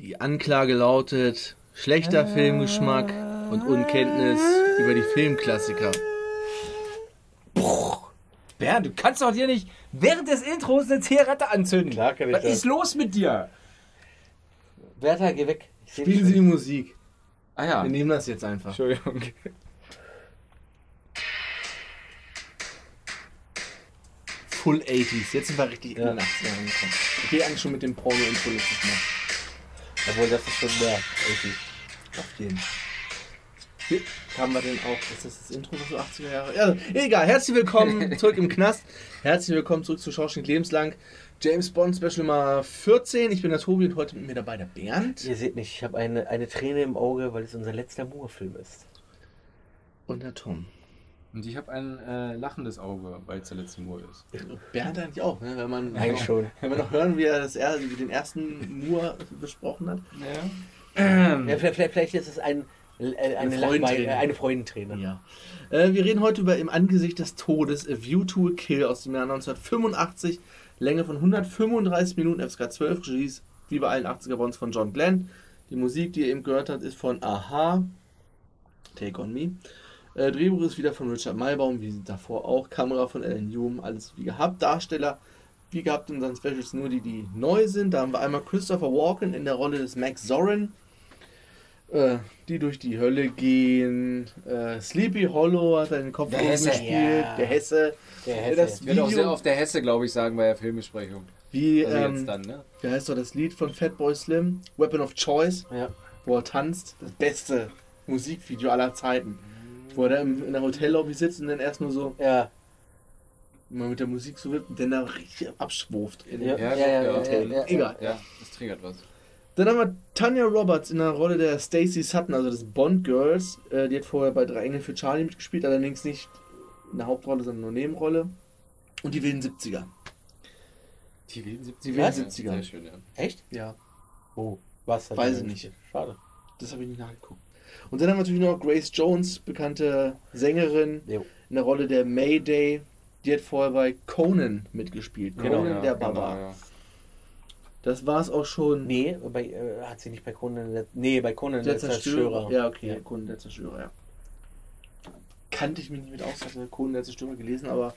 Die Anklage lautet schlechter Filmgeschmack und Unkenntnis über die Filmklassiker. Bernd, du kannst doch hier nicht während des Intros eine Zigarette anzünden. Klar kann ich Was das. ist los mit dir? Bertha, geh weg. Ich seh Spielen dich Sie die schon. Musik. Ah ja. Wir nehmen das jetzt einfach. Entschuldigung. Full 80s. Jetzt sind wir richtig in den 80ern angekommen. Ich gehe eigentlich schon mit dem Porno-Intro letztes Mal. Obwohl, das ist schon mehr. Richtig. Auf jeden. Wie haben wir denn auch? Ist das das Intro so 80er Jahre? Ja, egal. Herzlich willkommen zurück im Knast. Herzlich willkommen zurück zu Schorschink Lebenslang. James Bond Special Nummer 14. Ich bin der Tobi und heute mit mir dabei der Bernd Ihr seht nicht, ich habe eine, eine Träne im Auge, weil es unser letzter Moore-Film ist. und der Tom. Und ich habe ein äh, lachendes Auge, weil es der letzte Moor ist. Bernd eigentlich auch, ne? wenn, man, Eigentlich schon. wenn wir noch hören, wie er das, er, wie den ersten Moore besprochen hat. Ja. Ja, vielleicht, vielleicht, vielleicht ist es ein, äh, eine, Eine Lachwein- Freudenträne. eine Freudenträne. Ja. Äh, wir reden heute über Im Angesicht des Todes, A View to a Kill aus dem Jahr 1985. Länge von 135 Minuten, FSK 12, Regie, wie bei allen 80er Bonds von John Glenn. Die Musik, die ihr eben gehört habt, ist von Aha. Take on Me. Äh, Drehbuch ist wieder von Richard Maybaum, wie davor auch. Kamera von Alan Hume, alles wie gehabt. Darsteller, wie gehabt in unseren Specials, nur die, die neu sind. Da haben wir einmal Christopher Walken in der Rolle des Max Zorin äh, die durch die Hölle gehen. Äh, Sleepy Hollow hat seinen Kopf Der Hesse, gespielt. ja. Der Hesse. Der Hesse. das- Ich werde auch Video- sehr oft der Hesse, glaube ich, sagen bei der Filmbesprechung. Wie, Also ähm, jetzt dann, ne? wie heißt doch das Lied von Fatboy Slim? Weapon of Choice, ja. wo er tanzt. Das beste Musikvideo aller Zeiten. Wo er da im, in der Hotellobby sitzt und dann erst nur so ja. mal mit der Musik so wippt und dann da richtig abschwurft. In ja, ja, ja, ja, Hotel. ja, Egal. Ja, das triggert was. Dann haben wir Tanya Roberts in der Rolle der Stacey Sutton, also des Bond Girls. Äh, die hat vorher bei Drei Engel für Charlie mitgespielt, allerdings nicht in der Hauptrolle, sondern nur Nebenrolle. Und die wilden 70er. Die wilden 70er. Die wilden 70er. Sehr schön, ja. Echt? Ja, Oh, was? Weiß ich nicht. Schade. das habe ich nicht nachgeguckt. Und dann haben wir natürlich noch Grace Jones, bekannte Sängerin, Jo. in der Rolle der Mayday. Die hat vorher bei Conan mitgespielt. Genau, Conan ja, der genau, Barbar. ja. Das war es auch schon. Nee, bei, äh, hat sie nicht bei Conan. der- Nee, bei Conan der der Zerstörer. Zerstörer. Ja, okay, Ja. Conan der Zerstörer, ja. Kannte ich mich nicht mit aus, hatte Conan der Zerstörer gelesen, aber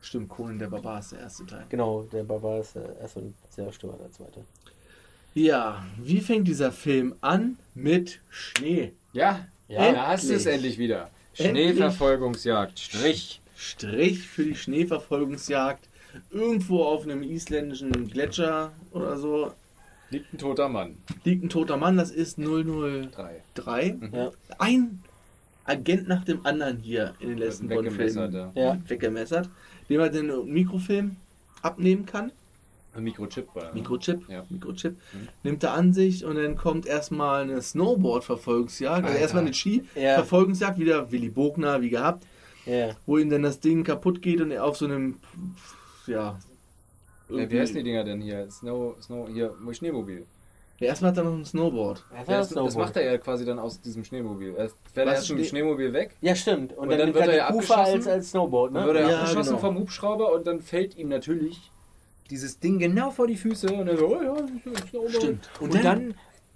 stimmt, Conan der Barbar ist der erste Teil. Genau, der Barbar ist der erste und Zerstörer der zweite. Ja, wie fängt dieser Film an? Mit Schnee. Ja, Ja, da hast du es endlich. wieder. Schneeverfolgungsjagd. Strich. Strich für die Schneeverfolgungsjagd. Irgendwo auf einem isländischen Gletscher oder so Liegt ein toter Mann. liegt ein toter Mann, das ist 003. Drei. Ja. Ein Agent nach dem anderen hier in den letzten Weggemessert, Bond-Filmen ja. weggemessert, dem er den Mikrofilm abnehmen kann. Ein Mikrochip war. Mikrochip, Ja. Mikrochip, Mhm. nimmt er an sich und dann kommt erstmal eine Snowboard-Verfolgungsjagd, also erstmal eine Ski-Verfolgungsjagd, wieder Willy Bogner, wie gehabt, Ja. wo ihm dann das Ding kaputt geht und er auf so einem, ja, Ja, wie heißen die Dinger denn hier? Snow, Snow, hier, Schneemobil. Ja, erstmal hat er noch ein Snowboard. Ja, das, Snowboard. macht er ja quasi dann aus diesem Schneemobil. Er fährt erst mit dem Schneemobil weg, ja, stimmt. Und, Und dann, dann wird er ja Ufer als, abgeschossen. als Snowboard, dann ne? wird er Ja, abgeschossen genau. vom Hubschrauber und dann fällt ihm natürlich dieses Ding genau vor die Füße und er so, oh ja, ist Snowboard. Stimmt. Und, Und dann, dann,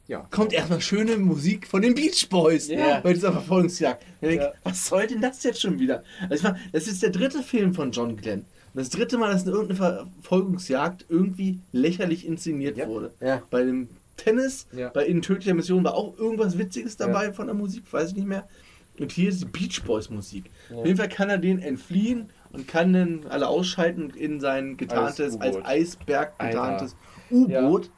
Ja. kommt erstmal schöne Musik von den Beach Boys Ja. bei dieser Verfolgungsjagd. Ich Ja. Was soll denn das jetzt schon wieder? Also ich meine, das ist der dritte Film von John Glenn. Und das dritte Mal, dass eine irgendeine Verfolgungsjagd irgendwie lächerlich inszeniert Ja. wurde. ja, Bei dem Tennis, bei In tödlicher Mission war auch irgendwas Witziges dabei von der Musik, weiß ich nicht mehr. Und hier ist die Beach Boys Musik. Auf jeden Fall kann er den entfliehen und kann dann alle ausschalten in sein getarntes, als. Eisberg getarntes U-Boot,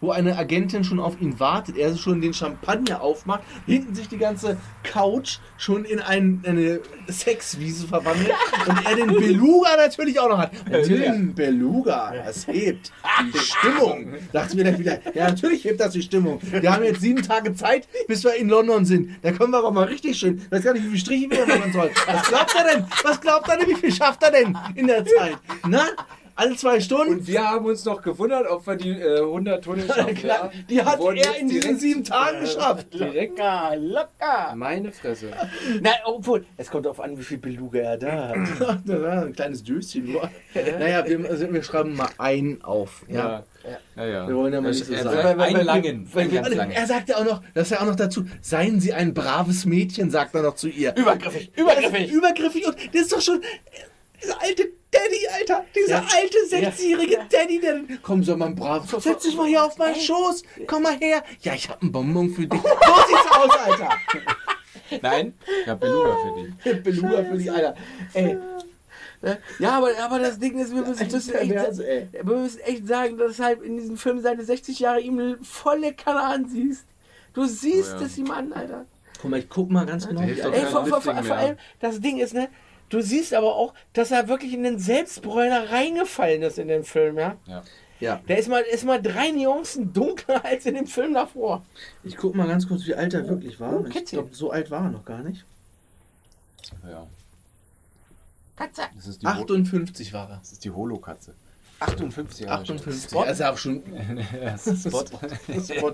wo eine Agentin schon auf ihn wartet, er schon den Champagner aufmacht, hinten sich die ganze Couch schon in ein, eine Sexwiese verwandelt und er den Beluga natürlich auch noch hat. Natürlich ein Beluga, das hebt die Stimmung. Dachte mir dann wieder, ja natürlich hebt das die Stimmung. Wir haben jetzt sieben Tage Zeit, bis wir in London sind. Da können wir aber mal richtig schön, ich weiß gar nicht, wie viele Striche wir machen sollen. Was glaubt er denn? Was glaubt er denn? Wie viel schafft er denn in der Zeit? Na? Alle zwei Stunden. Und wir haben uns noch gewundert, ob wir die äh, 100 Tunnel schaffen. Klar, ja. die hat er in diesen sieben Tagen geschafft. Direkt Locker, locker. meine Fresse. Na, obwohl, es kommt darauf an, wie viel Beluga er da hat. Ein kleines Döschen nur. Naja, wir, also wir schreiben mal einen auf. Ja. Ja, ja. ja. Wir wollen ja mal nicht so weil- Einen langen. Er sagt ja auch noch, das ist ja auch noch dazu, seien Sie ein braves Mädchen, sagt er noch zu ihr. Übergriffig, übergriffig. übergriffig und das ist doch schon dieser alte Daddy, Alter. Dieser Ja. alte sechsjährige Ja. Daddy, der komm so mal brav, setz dich mal hier auf meinen Schoß, komm mal her. Ja, ich hab einen Bonbon für dich. So sieht's aus, Alter. Nein, ich hab Beluga für dich. Beluga für dich, Alter. Ey, Ja, aber, aber das Ding ist, wir müssen, müssen, echt, wir müssen echt sagen, dass halt in diesem Film seine 60 Jahre ihm volle Kanne ansiehst. Du siehst Oh ja. es ihm an, Alter. Guck mal, ich guck mal ganz genau. Ey, vor, vor, vor, vor allem, das Ding ist, ne, du siehst aber auch, dass er wirklich in den Selbstbräuner reingefallen ist in den Film, ja. Ja. Ja, Der ist mal, ist mal drei Nuancen dunkler als in dem Film davor. ich guck mal ganz kurz, wie alt er wirklich war. Oh, ich glaube, so alt war er noch gar nicht. ja. Katze. Das ist die, Ho 58 war er. das ist die Holokatze. 58 Jahre. 58. Spot? Er ist ja auch schon Ja, Spot. Spot.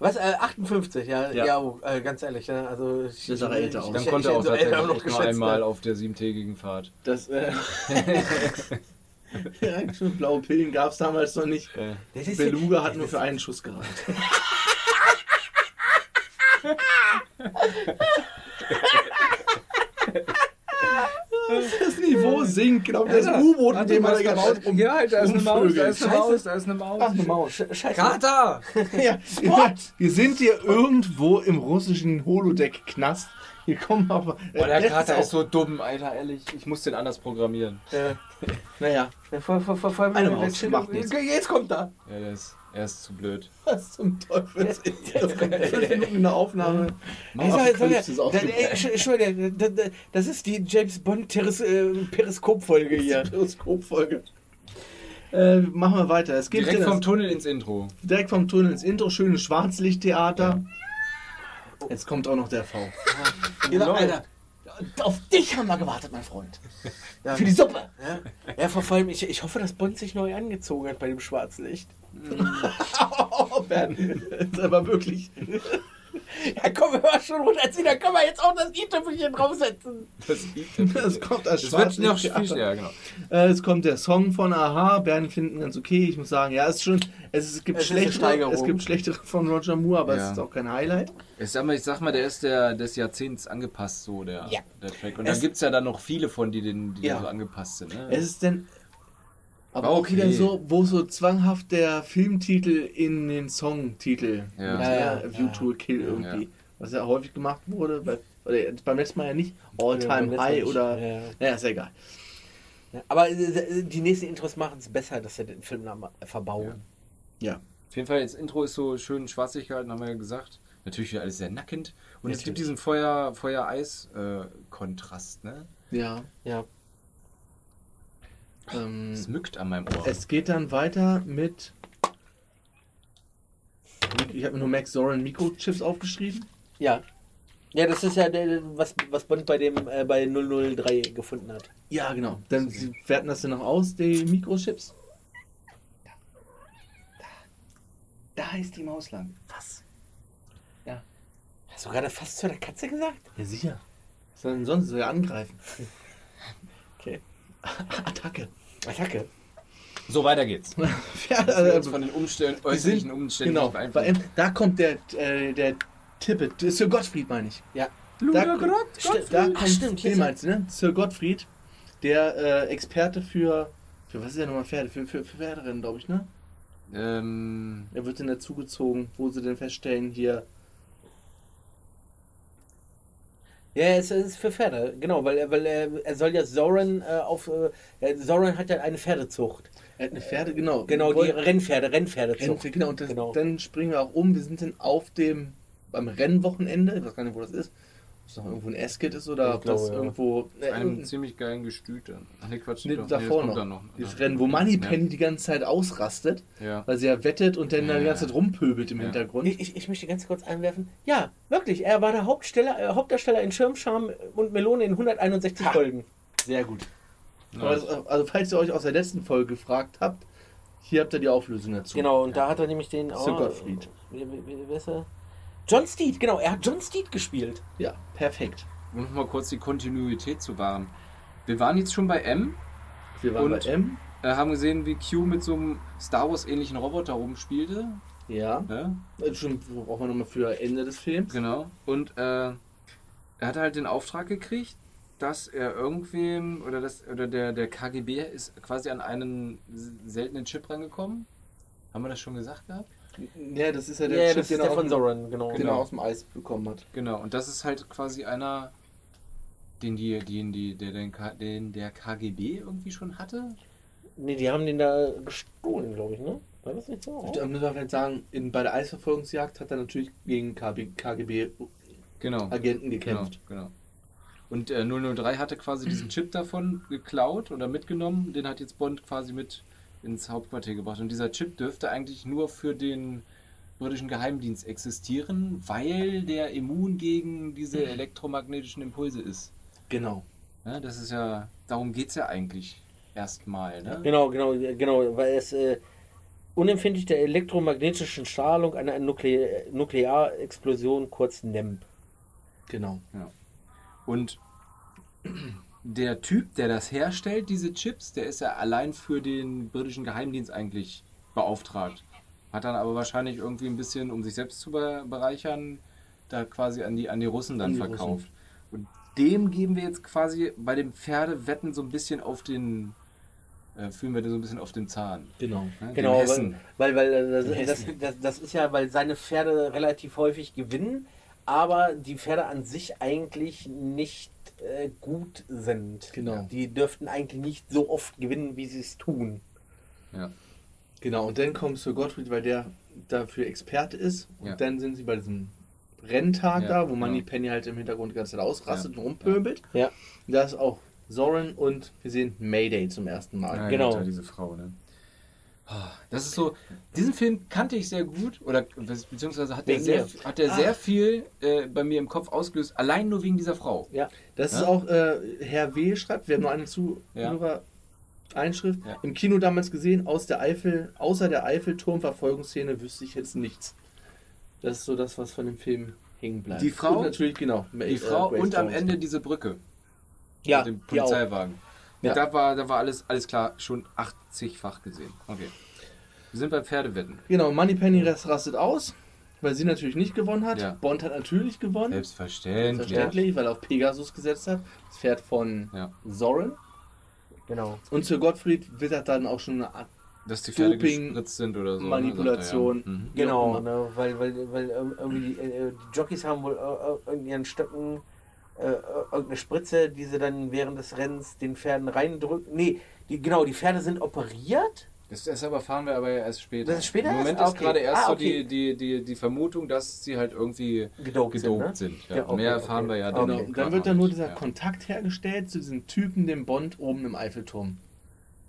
Was, äh, 58, ja, ja, Ja. oh, äh, ganz ehrlich, ne? also ich, Das sah älter aus. Dann konnte er auch so tatsächlich noch nur einmal ne? auf der siebentägigen Fahrt. Das, äh, ja, schon blaue Pillen gab es damals noch nicht. Ist- Beluga hat nur für einen Schuss gereicht. Das Niveau sinkt, genau wie das U-Boot, mit dem man da gerade rum. Ja, da ist eine Maus, da ist eine. Maus, da ist eine Maus. Ach, eine Maus. Sch- Scheiße. Kater! Ja, wir, wir sind hier irgendwo im russischen Holodeck-Knast. Hier kommen aber. Boah, der das Kater auch- ist so dumm, Alter, ehrlich. Ich muss den anders programmieren. Äh, Naja, vor, vor, vor, vor allem, Eine Maus, jetzt- macht nichts. Jetzt kommt er. Ja, der ist, er ist zu blöd. was zum Teufel ist das? Fünf Minuten in der Aufnahme. Ey, sag, sag, Apokalypse ist sag, ausgebrochen. ey, Sch- Entschuldigung, da- da- das ist die James Bond äh, Periskop-Folge hier. Periskop-Folge. Äh, machen wir weiter. Es geht Direkt das- vom Tunnel ins Intro. direkt vom Tunnel ins Intro. Schönes Schwarzlichttheater. Jetzt kommt auch noch der V. Genau. Alter, auf dich haben wir gewartet, mein Freund. Ja. Für die Suppe. Ja, ja vor allem, ich, ich hoffe, dass Bond sich neu angezogen hat bei dem Schwarzlicht. Oh, Bernd, das ist aber wirklich. Ja, komm, hör schon runterziehen, da können wir jetzt auch das i-Tüpfelchen draufsetzen. Das, Es kommt als das wird noch viel ja, genau. Äh, es kommt der Song von Aha. Bernd finden ganz okay. Ich muss sagen, ja, es ist schon. Es, es gibt Es schlechtere. Es gibt schlechtere von Roger Moore, aber Ja. es ist auch kein Highlight. Ich sag mal, ich sag mal, der ist der des Jahrzehnts angepasst, so der, Ja. der Track. Und Es- dann gibt es ja dann noch viele von, die, den, die Ja. so angepasst sind. Ne? Es ist denn. Aber auch okay. wieder so, wo so zwanghaft der Filmtitel in den Songtitel Ja. mit Ja, ja, äh, View ja. to a Kill irgendwie. Ja. Was ja häufig gemacht wurde, bei, oder beim letzten Mal ja nicht. All Time High oder. Ja, ja. Naja, ist ja egal. Ja, aber äh, die nächsten Intros machen es besser, dass sie den Filmnamen verbauen. Ja. Auf jeden Fall, das Intro ist so schön schwarzig gehalten, haben wir ja gesagt. Natürlich wieder alles sehr nackend. Und es gibt Natürlich. diesen Feuer- Feuer-Eis-Kontrast, ne? Ja. Ja. Ähm, Es mückt an meinem Ohr. es geht dann weiter mit. Ich habe mir nur Max Zorin Mikrochips aufgeschrieben. Ja. Ja, das ist ja der, was, was Bond bei dem äh, bei 003 gefunden hat. Ja, genau. Dann sie werten das dann noch aus, die Mikrochips. Da ist die Maus lang. Was? Hast du gerade fast zu der Katze gesagt? Ja, sicher. Was soll denn sonst? Soll ja angreifen. Okay. Attacke. Attacke. So, weiter geht's. Ja, also, von den Umständen, äußerlichen sind- Umständen genau. Weil, da kommt der, äh, der Tippet, Sir Gottfried meine ich. Ja. Da, Gott, st- da Ach, kommt, stimmt, den meinst ne? Sir Gottfried, der äh, Experte für, für, was ist der nochmal Pferde? Für, für, für Pferderennen, glaube ich, ne? Ähm, Er wird dann dazugezogen, wo sie dann feststellen, hier, Ja, es ist für Pferde, genau, weil er, weil er, er soll ja Zoran äh, auf. Äh, Zoran hat ja eine Pferdezucht. er hat eine Pferde, genau. Genau, die Rennpferde, Rennpferdezucht. Rennen, genau, und das, Genau. dann springen wir auch um. Wir sind dann auf dem, beim Rennwochenende, ich weiß gar nicht, wo das ist. Ob es noch irgendwo ein Asket ist oder Ich ob das glaube, ja. irgendwo. Ne, einem irgendein- ziemlich geilen Gestüt dann. Ach ne, Quatsch. nee, doch. davor das kommt noch. noch. Dieses Ja. Rennen, wo Moneypenny die ganze Zeit ausrastet, Ja. weil sie ja wettet und dann Ja, die ganze ja. Zeit rumpöbelt im Ja. Hintergrund. Ich, ich, ich möchte ganz kurz einwerfen. Ja, wirklich, er war der Hauptsteller, äh, Hauptdarsteller in Schirmscham und Melone in 161 Ha. Folgen. Sehr gut. Das, also falls ihr euch aus der letzten Folge gefragt habt, hier habt ihr die Auflösung dazu. Genau, und da hat er nämlich den. Sir Gottfried. Wie, wie, wie, wer ist er? John Steed, genau, er hat John Steed gespielt. Ja, perfekt. Um noch mal kurz die Kontinuität zu wahren. Wir waren jetzt schon bei M, Wir waren Und- bei M. äh, haben gesehen, wie Q mit so einem Star Wars ähnlichen Roboter rumspielte. Ja. Ne? Äh, Schon brauchen wir nochmal für Ende des Films. Genau. Und äh, er hat halt den Auftrag gekriegt, dass er irgendwem oder das oder der, der KGB ist quasi an einen seltenen Chip rangekommen. Haben wir das schon gesagt gehabt? Ja, das ist ja Ja, der Chip, das den ist er der von Zoran, genau. den Genau. er aus dem Eis bekommen hat. Genau. Und das ist halt quasi einer, den die, den die, der den, K- den der KGB irgendwie schon hatte. Nee, die haben den da gestohlen, glaube ich, ne? War das nicht so? Da müssen wir vielleicht sagen, in, bei der Eisverfolgungsjagd hat er natürlich gegen KGB-Agenten Genau. gekämpft. Genau, genau. Und äh, 003 hatte quasi diesen Chip davon geklaut oder mitgenommen. Den hat jetzt Bond quasi mit ins Hauptquartier gebracht. Und dieser Chip dürfte eigentlich nur für den britischen Geheimdienst existieren, weil der immun gegen diese elektromagnetischen Impulse ist. Genau. Ja, das ist ja, darum geht es ja eigentlich erstmal. Ne? Genau, genau, genau, weil es äh, unempfindlich der elektromagnetischen Strahlung einer Nukle Nuklearexplosion, kurz NEMP. Genau. Und der Typ, der das herstellt, diese Chips, der ist ja allein für den britischen Geheimdienst eigentlich beauftragt. Hat dann aber wahrscheinlich irgendwie ein bisschen, um sich selbst zu be bereichern, da quasi an die, an die Russen dann An die verkauft. Und dem geben wir jetzt quasi bei dem Pferdewetten so ein bisschen auf den, äh, fühlen wir den so ein bisschen auf den Zahn. Genau. Ne? Genau, weil, weil, weil äh, das, das, das, das ist ja, weil seine Pferde relativ häufig gewinnen, aber die Pferde an sich eigentlich nicht äh, gut sind. Genau. Die dürften eigentlich nicht so oft gewinnen, wie sie es tun. Ja. Genau, und dann kommt Sir Gottfried, weil der dafür Experte ist. Und Ja. dann sind sie bei diesem Renntag Ja, da, wo genau. Money Penny halt im Hintergrund die ganze Zeit ausrastet Ja. und rumpöbelt. Ja. Da ist auch Zoran und wir sehen Mayday zum ersten Mal. Ja, Genau. Diese Frau, ne? Ah, Das ist so, diesen Film kannte ich sehr gut, oder be- beziehungsweise hat er sehr, hat er Ah. sehr viel äh, bei mir im Kopf ausgelöst, allein nur wegen dieser Frau. Ja. Das ist Ja. auch, äh, Herr W. schreibt, wir haben noch eine Zuhörer. Einschrift. Ja. Im Kino damals gesehen, aus der Eifel, außer der Eiffelturm-Verfolgungsszene wüsste ich jetzt nichts. Das ist so das, was von dem Film hängen bleibt. Die Frau- Und natürlich, genau. Die Frau und am Ende diese Brücke Ja, mit dem die auch. Polizeiwagen. Ja. Da, war, da war alles, alles klar, schon 80-fach gesehen. Okay. Wir sind beim Pferdewetten. Genau, Moneypenny rastet aus, weil sie natürlich nicht gewonnen hat. Ja. Bond hat natürlich gewonnen. Selbstverständlich. Selbstverständlich, weil er auf Pegasus gesetzt hat. Das Pferd von Ja. Zoran. Genau. Und Sir Gottfried wittert dann auch schon eine Art Dass die Pferde Doping, gespritzt sind oder so. ne, Manipulation. sagt er, ja. Mhm. Genau, ne, weil, weil, weil irgendwie die, äh, die Jockeys haben wohl äh, äh, in ihren Stöcken äh, irgendeine Spritze, die sie dann während des Rennens den Pferden reindrücken. Nee, die, genau, die Pferde sind operiert. Das, das erfahren wir aber ja erst später. Das ist später Im Moment erst? ist Ah, gerade okay. erst Ah, so okay. die, die, die, die Vermutung, dass sie halt irgendwie Gedopt, gedopt sind. Ne? sind. Ja. Ja, okay, Mehr erfahren okay. wir ja Okay. dann. Genau. Okay. Und dann wird dann nur dieser Ja. Kontakt hergestellt zu diesem Typen, den Bond oben im Eiffelturm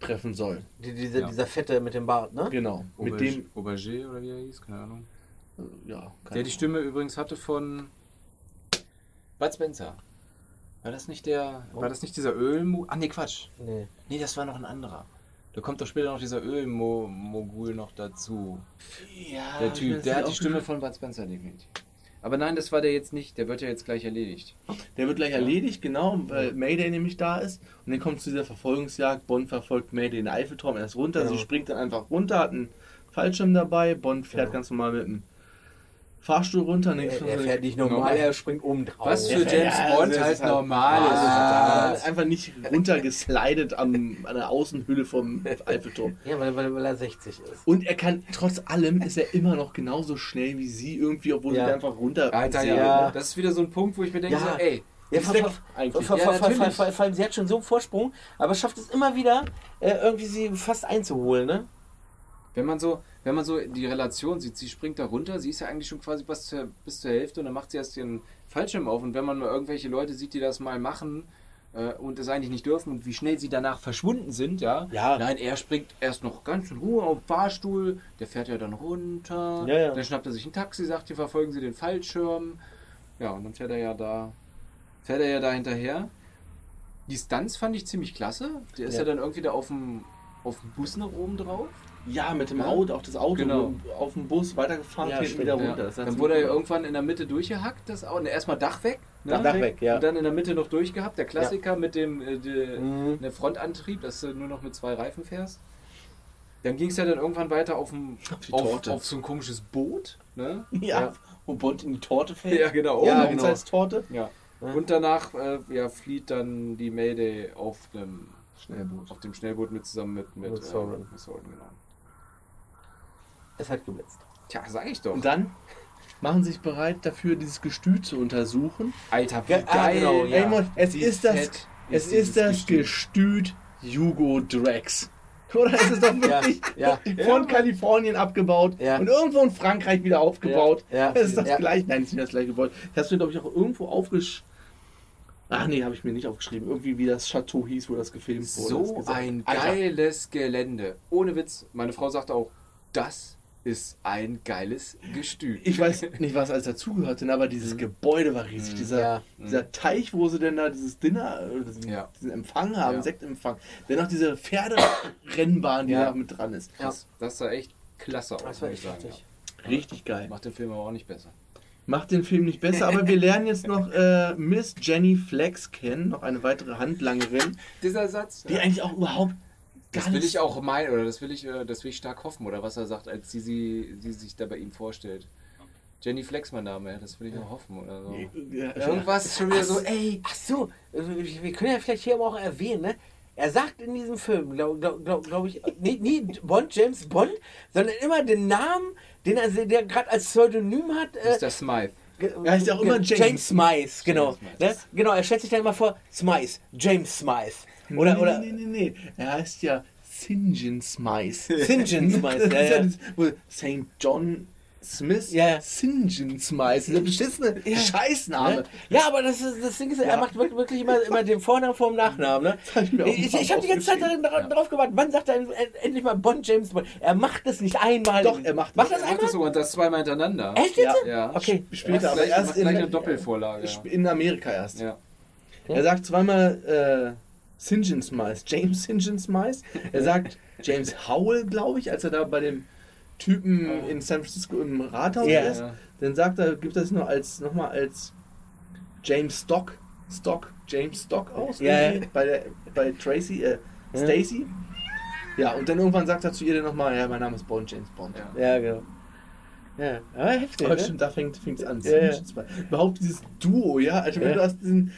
treffen soll. Die, diese, Ja. Dieser Fette mit dem Bart, ne? Genau. Mit Auberge, dem. Auberge oder wie er hieß, keine Ahnung. äh, Ja, Der die Stimme übrigens hatte von Bud Spencer. War das nicht der, war das nicht dieser Ölmo? Ah nee, Quatsch. Nee. Nee, das war noch ein anderer. Da kommt doch später noch dieser Ölmogul noch dazu. Ja, Der Typ, der hat die Stimme von Bud Spencer definitiv. Aber nein, das war der jetzt nicht. Der wird ja jetzt gleich erledigt. Der wird gleich erledigt, genau, weil Mayday nämlich da ist. Und dann kommt es zu dieser Verfolgungsjagd. Bond verfolgt Mayday in den Eiffelturm erst runter. Genau. Sie springt dann einfach runter, hat einen Fallschirm dabei. Bond fährt Genau. ganz normal mit dem Fahrstuhl runter. Dann Er, er fährt nicht normal, Normal. er springt oben drauf. Was für James ja, Bond das halt ist halt- normal Ah, ist. einfach nicht runtergeslidet am, an der Außenhülle vom Eiffelturm. Ja, weil, weil, weil er 60 ist. Und er kann, trotz allem, ist er immer noch genauso schnell wie sie irgendwie, obwohl Ja. sie einfach runter. Alter, ja. Das ist wieder so ein Punkt, wo ich mir denke, Ja. so, ey, Ja, ist vor, vor, eigentlich. vor, allem, sie hat schon so einen Vorsprung, aber schafft es immer wieder, äh, irgendwie sie fast einzuholen, ne? Wenn man so, wenn man so die Relation sieht, sie springt da runter, sie ist ja eigentlich schon quasi bis zur, bis zur Hälfte und dann macht sie erst den Fallschirm auf und wenn man mal irgendwelche Leute sieht, die das mal machen äh, und es eigentlich nicht dürfen und wie schnell sie danach verschwunden sind, ja. Ja. Nein, er springt erst noch ganz in Ruhe auf den Fahrstuhl, der fährt ja dann runter, Ja, ja. dann schnappt er sich ein Taxi, sagt, hier verfolgen sie den Fallschirm, ja und dann fährt er ja da, fährt er ja da hinterher. Die Stunts fand ich ziemlich klasse. Der ist ja, Ja. dann irgendwie da auf dem, auf dem Bus nach oben drauf. Ja, mit dem Ja. Auto, auch das Auto Genau. auf dem Bus weitergefahren, Ja, stimmt, wieder Ja. runter. Ist Dann wurde er irgendwann in der Mitte durchgehackt, das Auto. Erstmal Dach weg. Ne? Dach weg, ja. Und dann in der Mitte noch durchgehabt. Der Klassiker mit dem äh, de, Mhm. der Frontantrieb, dass du nur noch mit zwei Reifen fährst. Dann ging es ja dann irgendwann weiter auf, dem, Auf auf, Torte. auf so ein komisches Boot. Ne? ja, Ja. wo Bond in die Torte fällt. Ja, genau. Ja, Oh, genau. Hochzeitstorte. Ja. Ja. Und danach äh, ja, flieht dann die Mayday auf dem Schnellboot. auf dem Schnellboot mit zusammen mit, mit, Mit äh, Soren. mit Soren, genau. Es hat geblitzt. Tja, sag ich doch. Und dann machen sie sich bereit dafür, dieses Gestüt zu untersuchen. Alter, wie Ge- ah, geil. genau, ja. Mann, es Wie ist das, fett es dieses ist das Gestüt. Hugo Drax. Oder ist es doch wirklich ja. von Ja. Kalifornien abgebaut Ja. und irgendwo in Frankreich wieder aufgebaut? Ja, ja. Das ist das Ja. gleiche. Nein, das ist nicht das gleiche Gebäude. Das hast du, glaube ich, auch irgendwo aufgeschrieben. Ach nee, habe ich mir nicht aufgeschrieben. Irgendwie wie das Chateau hieß, wo das gefilmt wurde. Das So gesagt. ein Alter, geiles Gelände. Ohne Witz. Meine Frau sagte auch, das ist ein geiles Gestüt. Ich weiß nicht, was alles dazugehört, aber dieses Gebäude war riesig. Mhm. Dieser, Ja. dieser Teich, wo sie denn da dieses Dinner, äh, diesen, Ja. diesen Empfang haben, Ja. Sektempfang. Dann noch diese Pferderennbahn, die Ja. da mit dran ist. Das, das sah echt klasse aus, Das war muss ich echt sagen. Richtig geil. Macht den Film aber auch nicht besser. Macht den Film nicht besser, aber wir lernen jetzt noch äh, Miss Jenny Flex kennen, noch eine weitere Handlangerin, Dieser Satz, die eigentlich auch überhaupt das will ich auch meinen, oder das will ich, äh, das will ich stark hoffen, oder was er sagt, als sie, sie, sie sich da bei ihm vorstellt. Jenny Flex, mein Name, das will ich auch hoffen, oder so. Ja, Irgendwas ist schon wieder so, ey. Ach so, also wir können ja vielleicht hier aber auch erwähnen, ne? Er sagt in diesem Film, glaube glaub, glaub, glaub ich, nie, nie Bond, James Bond, sondern immer den Namen, den er der gerade als Pseudonym hat. Äh, Mr. Smythe. Er ja auch immer James. James Smythe, genau. Smythe. Ne? Genau, er stellt sich dann immer vor, Smythe, James Smythe. Oder, nee, oder nee, nee, nee, nee. Er heißt ja St. Smythe. St. Smythe. Das Ja, ja ja. St. John Smith, Ja, ja. St. Smythe, dieser beschissene Ja. Scheißname. Ja, aber das, ist, das Ding ist, er Ja. macht wirklich, immer, immer den Vornamen vor dem Nachnamen. Ne? Ich Ich, ich, habe die ganze Zeit aufgeschrieben. dra- drauf gewartet. Wann sagt er en- endlich mal Bond, James Bond? Er macht das nicht einmal. Doch, er macht Macht das. das Er macht das sogar das zweimal hintereinander. Echt jetzt? Ja. Ja. Okay. Später, aber erst in, gleich eine Doppelvorlage. Ja. in Amerika erst. Ja. Er sagt zweimal äh, St. Smythe, James St. Smythe. Er sagt James Howell, glaube ich, als er da bei dem Typen in San Francisco im Rathaus Ja. ist. Dann sagt er, gibt das noch als nochmal als James Stock, Stock, James Stock aus Ja, irgendwie bei, der, bei Tracy, äh, Ja. Stacy. Ja, und dann irgendwann sagt er zu ihr dann nochmal, ja, mein Name ist Bond, James Bond. Ja. Ja, genau. Ja, aber heftig. Aber ne? stimmt, da fängt es an. Ja, ja. Überhaupt dieses Duo, ja. Also wenn du hast diesen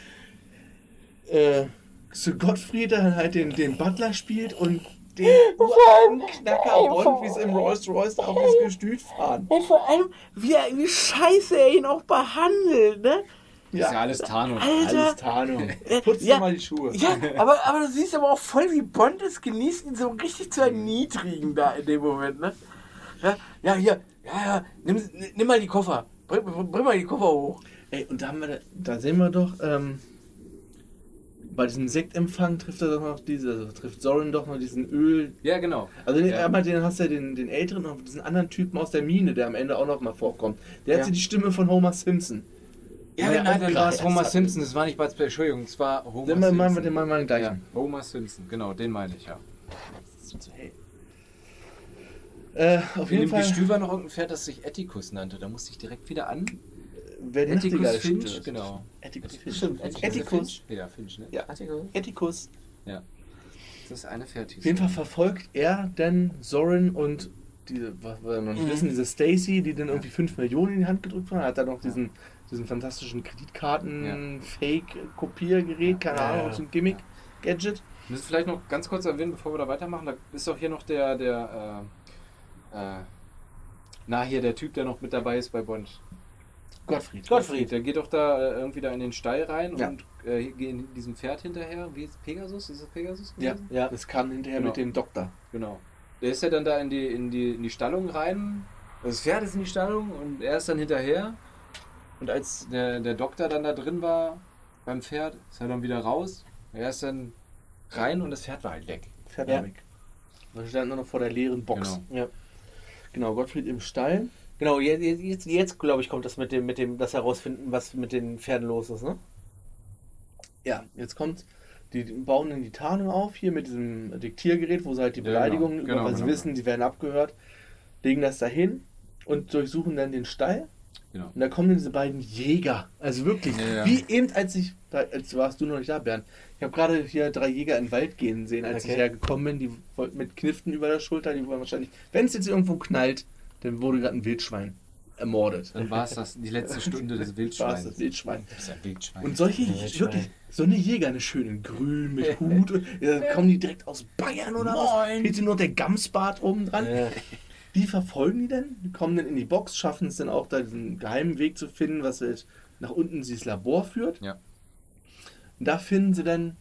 äh, Sir Gottfried, der halt den, den Butler spielt und den Knacker Bond, wie es im Rolls Royce auf das Gestüt fahren. Und vor allem, wie, er- wie scheiße er ihn auch behandelt, ne? Ist ja alles Tarnung. Alter. Alles Tarnung. Putz dir Ja. mal die Schuhe. Ja, aber, aber du siehst aber auch voll, wie Bond es genießt, ihn so richtig zu erniedrigen da in dem Moment, ne? Ja, ja hier, ja, ja, nimm, nimm mal die Koffer. Bring, bring mal die Koffer hoch. Ey, und da haben wir, da, da sehen wir doch, ähm, bei diesem Sektempfang trifft er doch noch diese, also trifft Soren doch noch diesen Öl, Ja, genau. Also den, Ja. einmal den hast du ja den, den älteren und diesen anderen Typen aus der Mine, der am Ende auch noch mal vorkommt. Der Ja. hat ja die Stimme von Homer Simpson. Ja, ja nein, dann war es. Homer Simpson. Das war nicht Bud Spencer. Entschuldigung, es war Homer Den meinen wir, Simpson. den meinen wir den Ja, gleichen. Homer Simpson, genau, den meine ich, ja. Äh, auf In jeden dem Fall. War noch irgendein Pferd, das sich Atticus nannte. Da musste ich direkt wieder an. Wer die Atticus Nachtigall Finch, stört. genau. Atticus Finch. Stimmt, Atticus. Ja, Finch, ne? Ja. Atticus. ja. Das ist eine Pferd. Auf jeden Fall verfolgt er dann Soren und diese, was wir noch nicht Mhm. wissen, diese Stacy, die dann irgendwie 5 Millionen in die Hand gedrückt haben, hat dann noch diesen, diesen fantastischen Kreditkarten-Fake-Kopiergerät, keine Ja. Ahnung, so ein Gimmick-Gadget. Wir müssen vielleicht noch ganz kurz erwähnen, bevor wir da weitermachen. Da ist doch hier noch der, der, äh, äh, na hier, der Typ, der noch mit dabei ist bei Bond. Gottfried. Gottfried. Der geht doch da äh, irgendwie da in den Stall rein Ja. und äh, geht in diesem Pferd hinterher. Wie ist Pegasus? Ist es Pegasus? Ja, gewesen? Ja. das kam hinterher Genau. mit dem Doktor. Genau. Der ist ja dann da in die, in die, in die Stallung rein. Das Pferd ist in die Stallung und er ist dann hinterher. Und als der, der Doktor dann da drin war beim Pferd, ist er dann wieder raus. Er ist dann rein und das Pferd war halt weg. Fährt Ja. er weg. Wir standen nur noch vor der leeren Box. Genau. Ja. Genau, Gottfried im Stall. Genau, jetzt, jetzt, jetzt glaube ich, kommt das mit dem, mit dem, das herausfinden, was mit den Pferden los ist, ne? Ja, jetzt kommt die bauen dann die Tarnung auf, hier mit diesem Diktiergerät, wo sie halt die Ja, genau. Beleidigungen, über- Genau, weil sie genau. wissen, sie werden abgehört, legen das dahin und durchsuchen dann den Stall. Genau. Und da kommen dann diese beiden Jäger. Also wirklich, Ja, ja. wie eben, als ich, da, als warst du noch nicht da, Bernd. Ich habe gerade hier drei Jäger in den Wald gehen sehen, als Okay. ich hergekommen bin. Die wollten mit Kniften über der Schulter, die wollen wahrscheinlich, wenn es jetzt irgendwo knallt, dann wurde gerade ein Wildschwein ermordet. Dann war es das die letzte Stunde des War es Wildschweins. das Wildschwein. Das ist ein Wildschwein. Und solche, Wildschwein. wirklich, so eine Jäger, eine schöne Grün mit Hut. und- Ja, kommen die direkt aus Bayern oder was? Moin. Fehlt nur der Gamsbart oben dran. Ja. Die verfolgen die dann, die kommen dann in die Box, schaffen es dann auch, da diesen geheimen Weg zu finden, was halt nach unten dieses Labor führt. Ja. Und da finden sie dann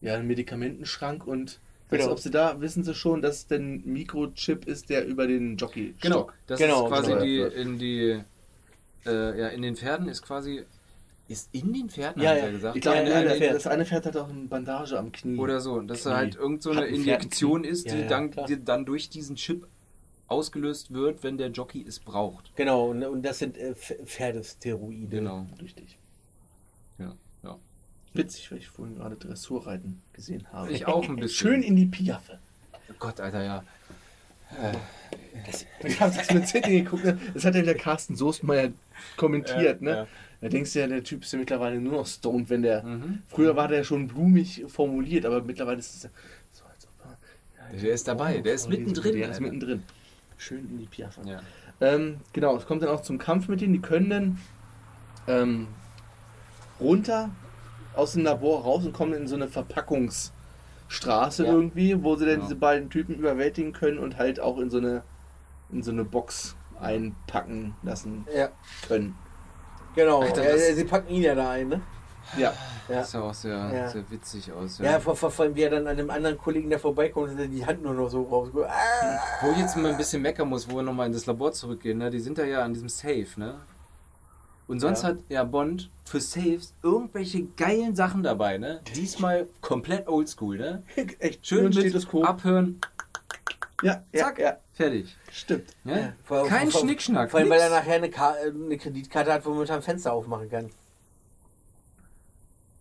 ja, einen Medikamentenschrank und Genau. also, ob sie da, wissen sie schon, dass der Mikrochip ist, der über den Jockey Genau, stockt. das Genau, ist quasi genau. die in die äh, ja in den Pferden ist quasi ist in den Pferden Ja, hat ja. er gesagt. Ich glaube, Ja, eine- Pferd. das eine Pferd hat auch eine Bandage am Knie. Oder so, dass da Knie. halt irgend so eine ein Injektion ist, die, Ja, ja, dann, die dann durch diesen Chip ausgelöst wird, wenn der Jockey es braucht. Genau, und, und das sind äh, Pf- Pferdesteroide. Genau. Richtig. Ja. Witzig, weil ich vorhin gerade Dressurreiten gesehen habe. Ich auch ein bisschen. Schön in die Piaffe. Oh Gott, Alter, ja. Ich habe das mit Sydney geguckt, ne? das hat ja der Carsten Soestmeier kommentiert. Ja, ne? ja. Da denkst du ja, der Typ ist ja mittlerweile nur noch stoned, wenn der. Mhm. Früher war der schon blumig formuliert, aber mittlerweile ist es ja so, als ob er. Der ist dabei, der ist mittendrin. Der ist mittendrin. Schön in die Piaffe. Ja. Ähm, genau, es kommt dann auch zum Kampf mit denen. Die können dann ähm, runter aus dem Labor raus und kommen in so eine Verpackungsstraße Ja. irgendwie, wo sie dann Genau. diese beiden Typen überwältigen können und halt auch in so eine in so eine Box einpacken lassen Ja, können. genau. Alter, ja, das- sie packen ihn ja da ein, ne? Ja, Ja. Das sah auch sehr, Ja. sehr witzig aus. Ja, vor, vor, vor allem, wie er dann an dem anderen Kollegen da vorbeikommt und die Hand nur noch so raus. Ah! Wo ich jetzt mal ein bisschen meckern muss, wo wir nochmal in das Labor zurückgehen, ne? die sind da ja an diesem Safe, ne? Und sonst Ja. hat ja Bond für Safes irgendwelche geilen Sachen dabei, ne? Diesmal komplett oldschool, ne? echt Schön mit abhören, Ja, ja, zack, ja, fertig. stimmt. Ne? Ja, vor- Kein vor- Schnickschnack. Vor allem, weil er nachher eine, äh, eine Kreditkarte hat, womit er ein Fenster aufmachen kann.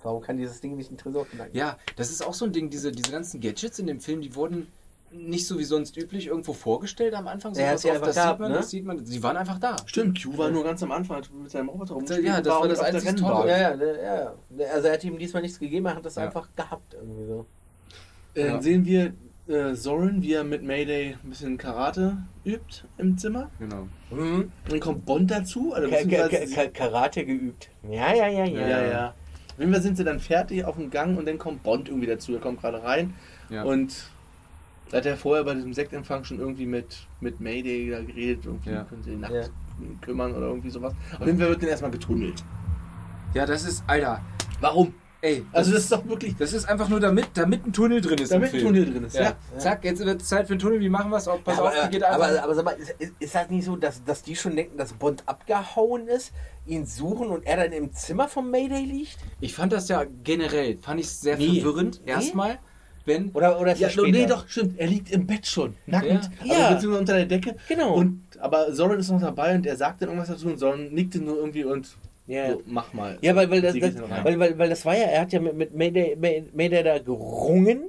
Warum kann dieses Ding nicht einen Tresor knacken? Ja, das ist auch so ein Ding, diese, diese ganzen Gadgets in dem Film, die wurden nicht so wie sonst üblich irgendwo vorgestellt am Anfang. Er hat pass sie auf, einfach das, gehabt, sieht man, ne? das sieht man, die waren einfach da. Stimmt, Q war nur ganz am Anfang mit seinem Roboter rumgespielt. Ja, das war das auf der einzig Rennbahn. Tolle. Ja, ja, ja, ja. Also er hat ihm diesmal nichts gegeben, er hat das Ja. einfach gehabt irgendwie so. Äh, Ja. Dann sehen wir äh, Soren, wie er mit Mayday ein bisschen Karate übt im Zimmer. Genau. Mhm. Dann kommt Bond dazu. Also Ka Ka Karate geübt. Ja, ja, ja, ja. ja, ja. Auf jeden Fall sind sie dann fertig auf dem Gang und dann kommt Bond irgendwie dazu. Er kommt gerade rein Ja. und da hat er vorher bei diesem Sektempfang schon irgendwie mit, mit Mayday da geredet. Irgendwie Ja. können sie die Nacht Ja. kümmern oder irgendwie sowas. Auf jeden Fall wird dann erstmal getunnelt. ja, das ist, Alter, Warum? ey, Also das ist doch wirklich, Das ist einfach nur damit, damit ein Tunnel drin ist. damit im ein. Tunnel drin ist. Ja. Ja. Zack, jetzt wird es Zeit für einen Tunnel. Wie machen wir es? Oh, pass Ja, auf, aber, die geht einfach. aber, aber sag mal, ist, ist- das nicht so, dass, dass die schon denken, dass Bond abgehauen ist, ihn suchen und er dann im Zimmer vom Mayday liegt? ich fand das ja generell, fand ich sehr Nee. verwirrend. Nee? Erstmal, wenn. Oder, oder Ja, später? nee, doch, stimmt. Er liegt im Bett schon, nackend. Ja. Also Ja. beziehungsweise unter der Decke. Genau. Und, aber Soren ist noch dabei und er sagt dann irgendwas dazu und Soren nickt nur irgendwie und Ja. so, mach mal. Ja, weil, weil, das, das, weil, weil, weil das war ja, er hat ja mit, mit Mayday, May- Mayday da gerungen,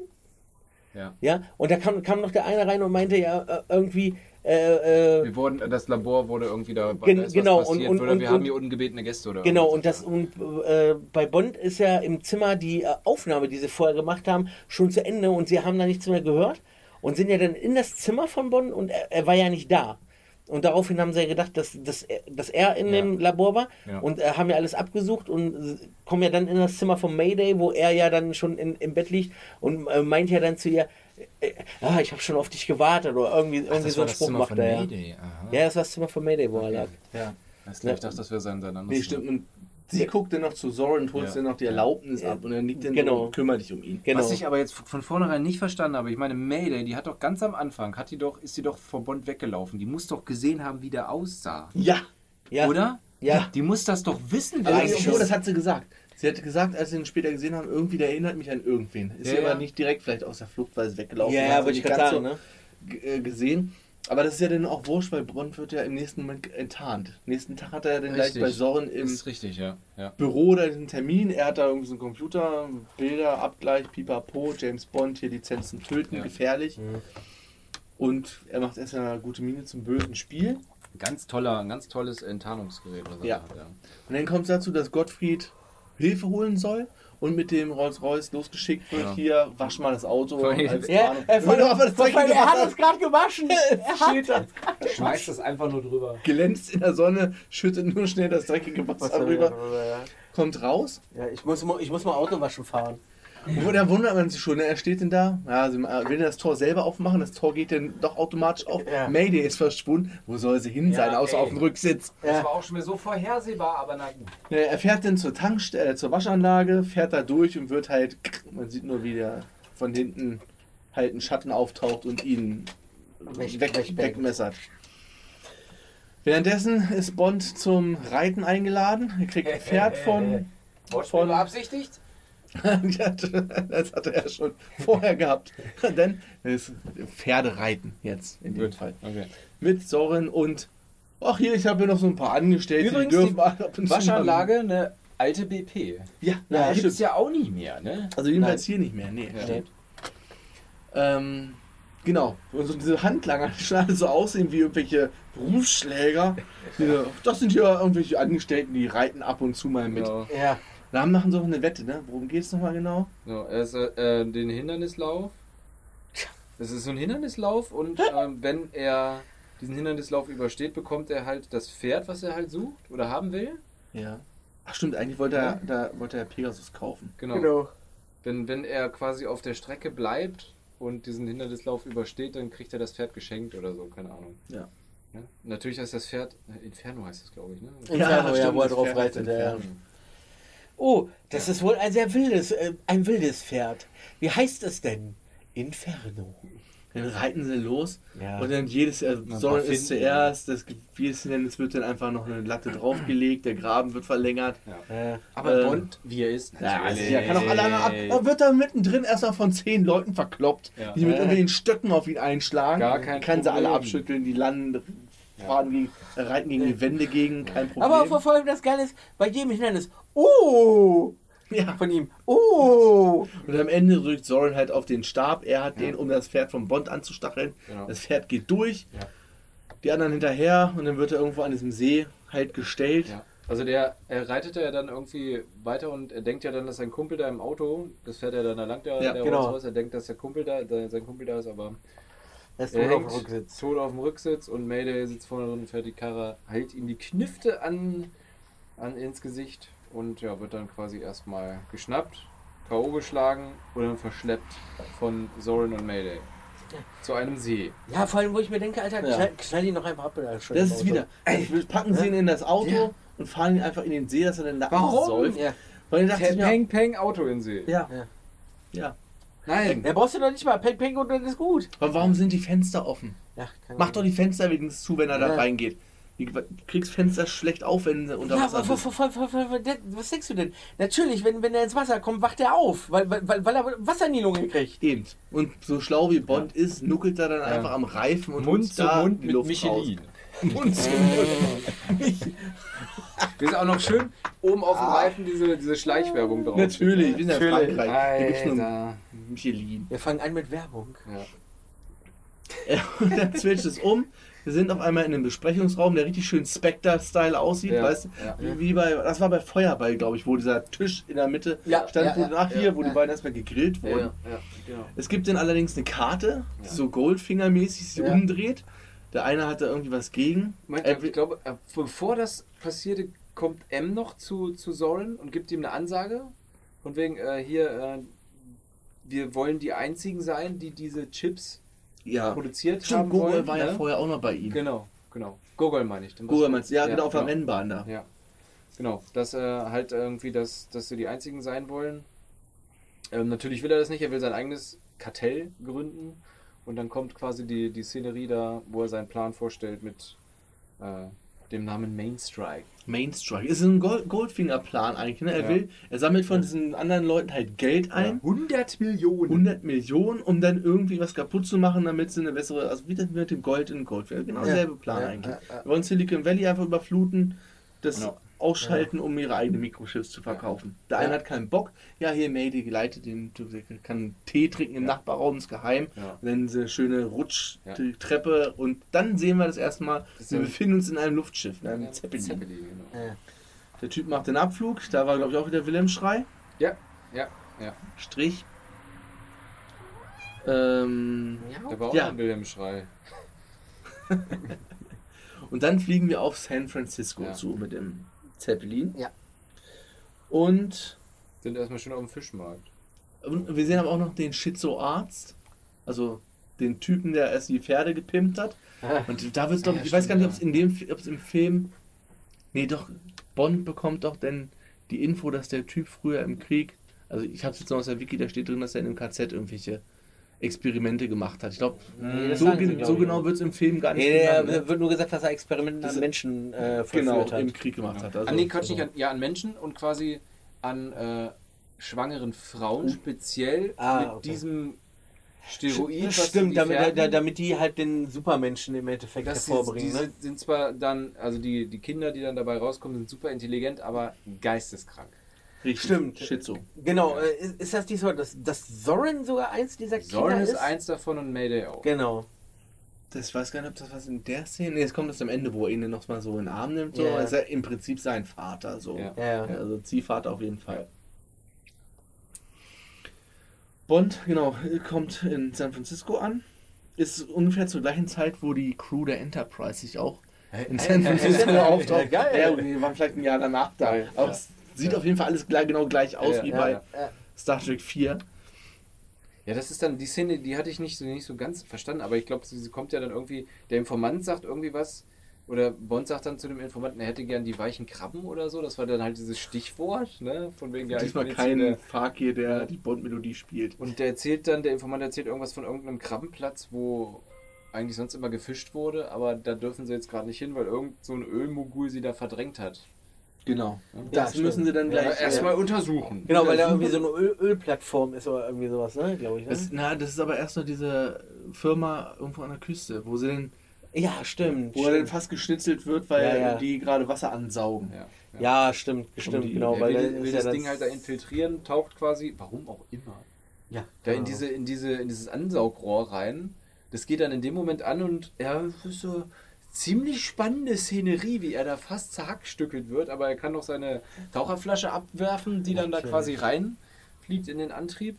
Ja. ja, und da kam, kam noch der eine rein und meinte ja äh, irgendwie, äh, äh, Wir wurden, das Labor wurde irgendwie da, Gen- da ist was genau, und- passiert, und- oder wir und- haben hier ungebetene Gäste oder genau, und das, und äh, bei Bond ist ja im Zimmer die äh, Aufnahme, die sie vorher gemacht haben, schon zu Ende und sie haben da nichts mehr gehört und sind ja dann in das Zimmer von Bond und er, er war ja nicht da. Und daraufhin haben sie ja gedacht, dass, dass, er, dass er in Ja. dem Labor war Ja. und äh, haben ja alles abgesucht und kommen ja dann in das Zimmer von Mayday, wo er ja dann schon in, im Bett liegt und äh, meint ja dann zu ihr, ah, ich habe schon auf dich gewartet oder irgendwie, Ach, irgendwie das so war einen das Spruch macht er ja. Mayday. Aha. Ja, das war das Zimmer von Mayday, wo er lag. ja. Das, ich dachte, das wäre sein, sein anderes Nee, stimmt. Und sie guckt dann noch zu Soren und holt Ja. dann noch die Erlaubnis Ja. ab und dann liegt dann Genau. und kümmert dich um ihn. Genau. Was ich aber jetzt von vornherein nicht verstanden habe, ich meine, Mayday, die hat doch ganz am Anfang, hat die doch, ist die doch vor Bond weggelaufen. Die muss doch gesehen haben, wie der aussah. Ja. ja. Oder? Ja. Die muss das doch wissen, Also, schon. das hat sie gesagt. Sie hat gesagt, als sie ihn später gesehen haben, irgendwie der erinnert mich an irgendwen. Ist Ja, aber ja. nicht direkt vielleicht aus der Flucht, weil sie weggelaufen Ja, ist, ja, wollte ich gerade sagen, ne? so, g- äh, gesehen. Aber das ist ja dann auch wurscht, weil Bond wird ja im nächsten Moment enttarnt. Nächsten Tag hat er ja dann gleich Richtig. bei Soren im richtig, ja. ja. Büro oder einen Termin. Er hat da irgendwie so einen Computer, Bilder, Abgleich, Pipapo, James Bond, hier Lizenzen töten, Ja. gefährlich. Und er macht erst eine gute Miene zum bösen Spiel. Ganz toller, ein ganz tolles Enttarnungsgerät. Er Ja. hat, ja. Und dann kommt es dazu, dass Gottfried Hilfe holen soll und mit dem Rolls-Royce losgeschickt wird. Ja. Hier, wasch mal das Auto. Ja, vor, Nur, aber das vor, er hat es gerade gewaschen. Er Schmeißt das einfach nur drüber. glänzt in der Sonne, schüttet nur schnell das dreckige Wasser rüber, kommt raus. Ja, ich muss, mal- ich muss mal Auto waschen fahren. Und da wundert man sich schon, ne? er steht denn da, ja, also, will er das Tor selber aufmachen, das Tor geht dann doch automatisch auf. Ja. Mayday ist verschwunden. Wo soll sie hin Ja, sein, außer ey. auf dem Rücksitz? Das Ja. war auch schon wieder so vorhersehbar, aber na gut. Ja, Er fährt dann zur Tankstelle, äh, zur Waschanlage, fährt da durch und wird halt, man sieht nur, wie der von hinten halt ein Schatten auftaucht und ihn Weg- weg, wegmessert. Währenddessen ist Bond zum Reiten eingeladen. Er kriegt ein Pferd von. Von- beabsichtigt? das hatte er schon vorher gehabt. Denn es Pferdereiten jetzt in dem Gut. Fall. Okay. Mit Soren und. Ach hier, ich habe hier noch so ein paar Angestellte, Übrigens, die dürfen die ab und zu mal- Waschanlage, eine alte BP. Ja, Ja, ja, Gibt stimmt. es ja auch nie mehr, ne? Also jedenfalls hier nicht mehr, nee. Ja. stimmt. Ähm, genau. Und so diese Handlanger, die schon alle so aussehen wie irgendwelche Berufsschläger. Diese, das sind ja irgendwelche Angestellten, die reiten ab und zu mal mit. Genau. Ja. Da machen sie auch eine Wette, ne? Worum geht es nochmal genau? So, er ist, äh, den Hindernislauf. Das ist so ein Hindernislauf und ähm, wenn er diesen Hindernislauf übersteht, bekommt er halt das Pferd, was er halt sucht oder haben will. Ja. Ach stimmt, eigentlich wollte er, da wollte er Pegasus kaufen. Genau. Genau. Wenn, wenn er quasi auf der Strecke bleibt und diesen Hindernislauf übersteht, dann kriegt er das Pferd geschenkt oder so, keine Ahnung. Ja. Ne? Natürlich heißt das Pferd, Inferno heißt das, glaube ich, ne? Inferno, ja, stimmt, wo er drauf reitet. ist Ja. Oh, das ist wohl ein sehr wildes, äh, ein wildes Pferd. Wie heißt es denn? Inferno. Dann reiten sie los Ja. und dann jedes äh, Soren ist Finden. zuerst, das wie es nennt, es wird dann einfach noch eine Latte draufgelegt, der Graben wird verlängert. Ja. Aber Ähm, Bond, wie er ist, Ja, also er kann auch alle anderen ab. Da wird er mittendrin erstmal von zehn Leuten verkloppt, Ja. die mit Ja. irgendwelchen Stöcken auf ihn einschlagen. Gar kein kann sie alle Problem. abschütteln, die landen, fahren gegen, äh, reiten gegen die Wände gegen, kein Problem. Aber vor allem das Geile ist, bei jedem Hindernis, oh, ja. von ihm, oh. Und am Ende drückt Soren halt auf den Stab. Er hat Ja. den, um das Pferd vom Bond anzustacheln. Genau. Das Pferd geht durch, Ja. die anderen hinterher und dann wird er irgendwo an diesem See halt gestellt. Ja. Also der, er reitet ja dann irgendwie weiter und er denkt ja dann, dass sein Kumpel da im Auto, das fährt er dann, da langt der, Ja, der genau. Rolls-Royce, er denkt, dass der Kumpel da, der, sein Kumpel da ist, aber Er ist er tot auf dem hängt Rücksitz. tot auf dem Rücksitz und Mayday sitzt vorne drin, fährt die Karre, hält ihm die Knifte an, an ins Gesicht und ja, wird dann quasi erstmal geschnappt, K.O. geschlagen und dann verschleppt von Soren und Mayday zu einem See. Ja, vor allem, wo ich mir denke, Alter, Ja. knall, knall ihn noch einfach ab. Das ist Auto. wieder. Wir packen sie ihn in das Auto Ja. und fahren ihn einfach in den See, dass er dann da Warum? säuft. Ja. Weil dachte ich Peng, peng, Auto in See. ja, Ja. ja. Nein. Da brauchst du doch nicht mal Peng Peng und dann ist gut. Aber warum sind die Fenster offen? Ja, kann Mach doch die Fenster wenigstens zu, wenn er da Ja. reingeht. Du kriegst Fenster schlecht auf, wenn sie unter Ja, Wasser voll, bist. voll, voll, voll, was denkst du denn? Natürlich, wenn, wenn er ins Wasser kommt, wacht er auf, weil, weil, weil, er Wasser in die Lunge kriegt. Eben. Und so schlau wie Bond ist, nuckelt er dann einfach am Reifen und Mund zu da Mund die mit Luft Michelin. Raus. Mund zu Mund. Wir sind auch noch schön oben auf dem Reifen diese, diese Schleichwerbung drauf. Natürlich, wir sind ja. Frankreich. Da gibt's nur. Michelin. Wir fangen an mit Werbung. Ja. Ja, und dann switcht es um. Wir sind auf einmal in einem Besprechungsraum, der richtig schön Spectre-Style aussieht, Ja, weißt du? ja. Wie, wie bei, das war bei Feuerball, glaube ich, wo dieser Tisch in der Mitte stand, ja, wo ja, nach hier, wo die beiden erstmal gegrillt wurden. genau. Es gibt dann allerdings eine Karte, die so Goldfinger-mäßig sich Ja. umdreht. Der eine hat da irgendwie was gegen. Ich glaube, äh, bevor das passierte, kommt M noch zu, zu Soren und gibt ihm eine Ansage. Und wegen äh, hier, äh, wir wollen die einzigen sein, die diese Chips ja. produziert Stimmt, haben Gogol wollen. war ja ne? vorher auch noch bei ihm. Genau, genau. Gogol meine ich. Gogol meinst du? Ja, Ja, genau, auf der genau. Rennbahn da. Ja, genau. Dass äh, halt irgendwie, dass, dass sie die einzigen sein wollen. Ähm, natürlich will er das nicht, er will sein eigenes Kartell gründen. Und dann kommt quasi die, die Szenerie da, wo er seinen Plan vorstellt mit äh, dem Namen Main Strike. Main Strike. Ist ein Gold Goldfinger-Plan eigentlich. Ne? Er Ja. will, er sammelt von diesen anderen Leuten halt Geld ein. 100 Millionen. 100 Millionen, um dann irgendwie was kaputt zu machen, damit sie eine bessere, also wie das mit dem Gold in Goldfinger. Genau Ja. derselbe Plan Ja, eigentlich. ja, ja. Wir wollen Silicon Valley einfach überfluten, das Genau. Ausschalten, um ihre eigenen Mikrochips zu verkaufen. Der eine Ja. hat keinen Bock. Ja, hier, Mayday geleitet den, kann Tee trinken im Ja. Nachbarraum, ist geheim. Ja. Dann diese schöne Rutschtreppe und dann sehen wir das erste Mal, Das wir befinden uns in einem Luftschiff, in einem Ja, Zeppelin. Zeppelin, genau. Ja. Der Typ macht den Abflug, da war glaube ich auch wieder Wilhelm-Schrei. Ja, ja, ja. Strich. Ähm, Da war auch Ja. ein Wilhelm-Schrei. und dann fliegen wir auf San Francisco Ja. zu mit dem Zeppelin. Ja. Und, Sind erstmal schon auf dem Fischmarkt. und wir sehen aber auch noch den Schizoarzt, also den Typen, der erst die Pferde gepimpt hat. Und da wird es, glaube Ja, ich, weiß gar nicht, ob es in dem, ob es im Film, nee, doch, Bond bekommt doch denn die Info, dass der Typ früher im Krieg, also ich habe es jetzt noch aus der Wiki, da steht drin, dass er in einem KZ irgendwelche Experimente gemacht hat. Ich glaube, Nee, so, gen- glaub so genau wird es im Film gar nicht Nee, genannt, nee, ne? wird nur gesagt, dass er Experimente Das- an Menschen äh, genau, hat. im Krieg gemacht hat. Also, an, nee, Quatsch, nicht an, ja, an Menschen und quasi an äh, schwangeren Frauen, speziell Ah, mit okay. diesem Steroid, die Stimmt, damit, da, damit die halt den Supermenschen im Endeffekt das ist, hervorbringen. die ne? sind, sind zwar dann, also die, die Kinder, die dann dabei rauskommen, sind super intelligent, aber geisteskrank. Richtig. Stimmt. Schizo. Genau, äh, ist, ist das so, dass, dass Soren sogar eins dieser Kinder Zorn ist ist? eins davon und Mayday auch. Genau. Das weiß gar nicht, ob das was in der Szene. Nee, jetzt kommt das am Ende, wo er ihn noch mal so in den Arm nimmt. So. Ja. Ist er im Prinzip sein Vater. So. Ja. Ja, Ja, also Ziehvater auf jeden Fall. Bond, genau, kommt in San Francisco an. Ist ungefähr zur gleichen Zeit, wo die Crew der Enterprise sich auch in San Francisco ja, auftaucht. geil. Ja, die waren vielleicht ein Jahr danach da. Geil, Aber ja. Sieht auf jeden Fall alles genau gleich aus Ja, wie ja, bei ja. Ja. Star Trek 4. Ja, das ist dann die Szene, die hatte ich nicht so, nicht so ganz verstanden, aber ich glaube, sie, sie kommt ja dann irgendwie, der Informant sagt irgendwie was, oder Bond sagt dann zu dem Informanten, er hätte gern die weichen Krabben oder so, das war dann halt dieses Stichwort, ne, von wegen, ja, Diesmal kein der- Fakir, der die Bond-Melodie spielt. Und der erzählt dann, der Informant erzählt irgendwas von irgendeinem Krabbenplatz, wo eigentlich sonst immer gefischt wurde, aber da dürfen sie jetzt gerade nicht hin, weil irgend so ein Ölmogul sie da verdrängt hat. Genau. Ja, Das stimmt. müssen sie dann Ja, gleich. Erstmal untersuchen. Genau, weil da irgendwie so eine Öl Ölplattform ist oder irgendwie sowas, ne, glaube ich. Ne? Das, na, das ist aber erst noch diese Firma irgendwo an der Küste, wo sie denn, ja, stimmt. wo er dann stimmt. fast geschnitzelt wird, weil Ja, ja. die gerade Wasser ansaugen. Ja, Ja, stimmt, stimmt, die- genau. er weil will, dann will das ja Ding halt da infiltrieren, taucht quasi, warum auch immer, Ja, da in genau. diese, in diese, in dieses Ansaugrohr rein. Das geht dann in dem Moment an und ja, das ist so ziemlich spannende Szenerie, wie er da fast zerhackstückelt wird, aber er kann noch seine Taucherflasche abwerfen, die dann da Okay. quasi reinfliegt in den Antrieb.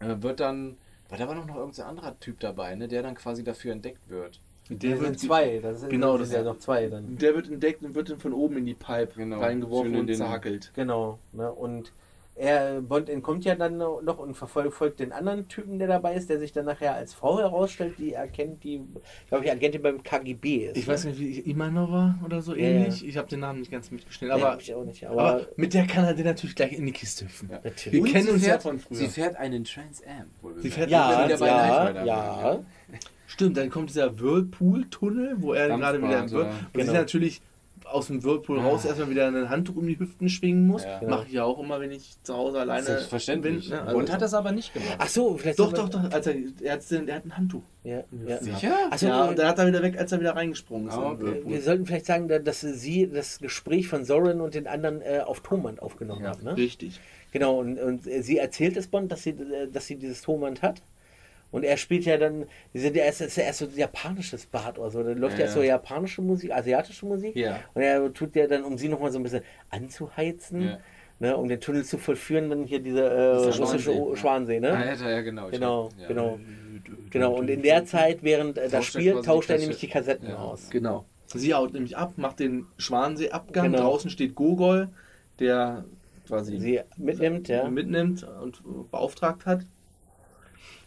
Äh, wird dann, weil da war noch noch irgendein anderer Typ dabei, ne, der dann quasi dafür entdeckt wird. Der Das sind zwei, das sind, Genau, das sind ja noch zwei dann. der wird entdeckt und wird dann von oben in die Pipe Genau. reingeworfen und zerhackelt. Genau, ne? Und er, Bond entkommt ja dann noch und verfolgt folgt den anderen Typen, der dabei ist, der sich dann nachher als Frau herausstellt, die erkennt, die, glaube ich, Agentin beim KGB ist. Ich weiß nicht, wie Imanova oder so Ja, ähnlich. Ich habe den Namen nicht ganz mitgeschnitten, aber, auch nicht, aber, aber, mit der kann er den natürlich gleich in die Kiste hüpfen. Ja. Wir Und kennen sie uns ja fährt, von früher. Sie fährt einen Trans Am. Sie fährt- Ja, wieder bei ja, ja. Stimmt, dann kommt dieser Whirlpool-Tunnel, wo er gerade wieder im Dampfbad, Whirl ja. und Genau. sich natürlich aus dem Whirlpool Ah. raus erstmal wieder ein Handtuch um die Hüften schwingen muss. Ja. Mache ich ja auch immer, wenn ich zu Hause alleine Selbstverständlich. bin. ne? Also- Und hat das aber nicht gemacht. Ach so, vielleicht Doch, doch, doch. Als er, hat, er hat ein Handtuch. Ja, ja. Sicher? Achso, ja, und dann hat er wieder weg, als er wieder reingesprungen ist. Ah, okay. Wir sollten vielleicht sagen, da- dass sie das Gespräch von Soren und den anderen äh, auf Tonband aufgenommen Ja, hat. Ne? richtig. Genau, und, und sie erzählt es Bond, dass sie, äh, dass sie dieses Tonband hat. Und er spielt ja dann, die sind ja erst, ist ja erst so japanisches Bad oder so. Dann läuft ja, Ja, erst so ja. japanische Musik, asiatische Musik. Ja. Und er tut ja dann, um sie nochmal so ein bisschen anzuheizen, Ja. ne, um den Tunnel zu vollführen, dann hier diese äh, Dieser russische Schwansee. Schwansee, ne? Ja, ja, ja, genau. Ich Genau, glaub, ja. genau. Genau, und in der Zeit, während äh, das Tauscht Spiel, quasi tauscht er nämlich die Kassetten Ja. aus. Genau. Sie haut nämlich ab, macht den Schwanensee-Abgang. Genau. Draußen steht Gogol, der quasi Sie mitnimmt, ja. mitnimmt und beauftragt hat.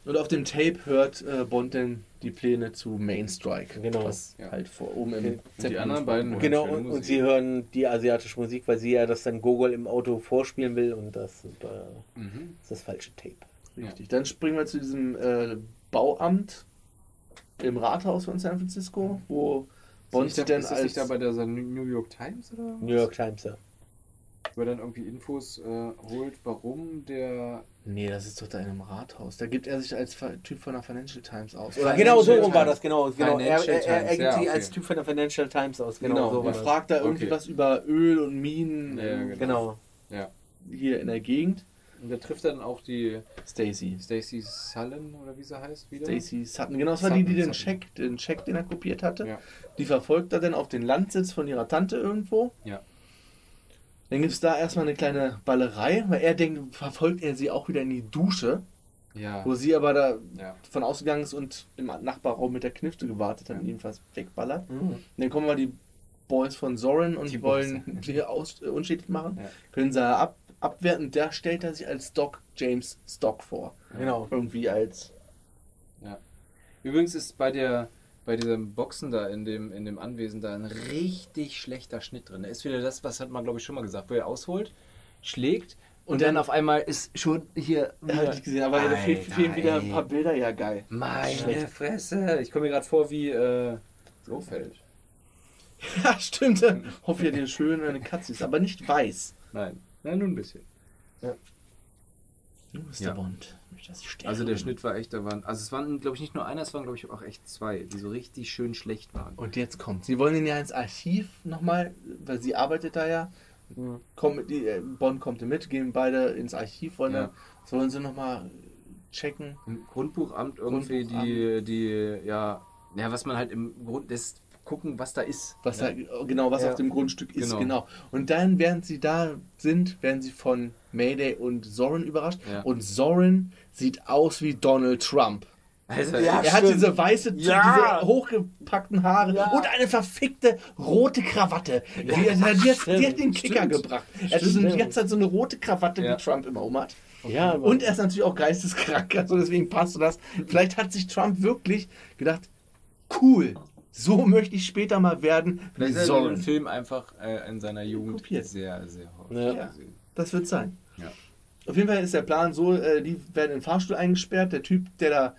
Und auf dem Tape hört äh, Bond dann die Pläne zu Main Strike. Genau. Was Ja. halt vor oben im Okay. Und die anderen beiden hören Genau, und, und Musik. sie hören die asiatische Musik, weil sie ja das dann Gogol im Auto vorspielen will und das äh, Mhm. ist das falsche Tape. Richtig. Dann springen wir zu diesem äh, Bauamt im Rathaus von San Francisco, wo Bond ist dann ist als... nicht da bei der New York Times oder? New York Times, ja. Wo er dann irgendwie Infos äh, holt, warum der. Nee, das ist doch da in einem Rathaus. Da gibt er sich als Typ von der Financial Times aus. Genau, so rum war das, genau. genau. Er, er, er, er gibt ja, sich okay. als Typ von der Financial Times aus, genau, Genau, so und das. fragt da irgendwie Okay. was über Öl und Minen Ja, genau. Genau. Ja. hier in der Gegend. Und der trifft dann auch die Stacy. Stacy Sullen oder wie sie heißt wieder. Stacy Sutton. Genau, das war die, die den Sutton, Scheck, den Scheck, den er kopiert hatte. Ja. Die verfolgt er dann auf den Landsitz von ihrer Tante irgendwo. Ja. Dann gibt es da erstmal eine kleine Ballerei, weil er denkt, verfolgt er sie auch wieder in die Dusche, Ja. wo sie aber da ja. von ausgegangen ist und im Nachbarraum mit der Knifte gewartet hat und Ja. ihn fast wegballert. Mhm. Und dann kommen mal die Boys von Zorin und Die wollen Boys. die aus, äh, unschädlich machen. Ja. Können sie ab, abwerten. Da stellt er sich als Doc James Stock vor. Genau. Irgendwie als. Übrigens ist bei der bei diesem Boxen da in dem, in dem Anwesen da ein richtig schlechter Schnitt drin. Da ist wieder das, was hat man glaube ich schon mal gesagt, wo er ausholt, schlägt und, Und dann dann- auf einmal ist schon hier Hab ich gesehen, aber da fehlen, fehlen wieder ein paar Bilder, ja geil. Meine Schlecht. Fresse. Ich komme mir gerade vor wie äh, Blofeld. Ja, stimmt. Hoffe ja dir schön eine Katze ist, aber nicht weiß. Nein. Nein, nur ein bisschen. Du bist Ja. der Bond. Also der Schnitt war echt, da waren, also es waren glaube ich nicht nur einer, es waren glaube ich auch echt zwei, die so richtig schön schlecht waren. Und jetzt kommt. Sie wollen ihn ja ins Archiv nochmal, weil sie arbeitet da ja. Mhm. Kommen, die, äh, Bonn kommt mit, gehen beide ins Archiv, wollen Ja. dann, sollen sie nochmal checken. Im Grundbuchamt irgendwie die, die, ja, ja, was man halt im Grund, das gucken, was da ist. Was ja. da, genau, was Ja. auf dem Grundstück ist, Genau. genau. Und dann, während sie da sind, werden sie von Mayday und Zorin überrascht. Ja. Und Zorin sieht aus wie Donald Trump. Also, Ja, er hat stimmt. diese weiße, Ja. diese hochgepackten Haare Ja. und eine verfickte rote Krawatte. Die, die, die, hat, die hat den Kicker Stimmt. gebracht. Er hat so, Stimmt. hat halt so eine rote Krawatte, Ja. wie Trump immer um hat. Ja, aber- Und er ist natürlich auch geisteskrank, also deswegen passt das. Vielleicht hat sich Trump wirklich gedacht, cool, so möchte ich später mal werden Vielleicht er den Zorin. Film einfach äh, in seiner Jugend Kopiert. sehr, sehr häufig Ja. gesehen. Das wird sein. Ja. Auf jeden Fall ist der Plan so, äh, die werden in den Fahrstuhl eingesperrt. Der Typ, der da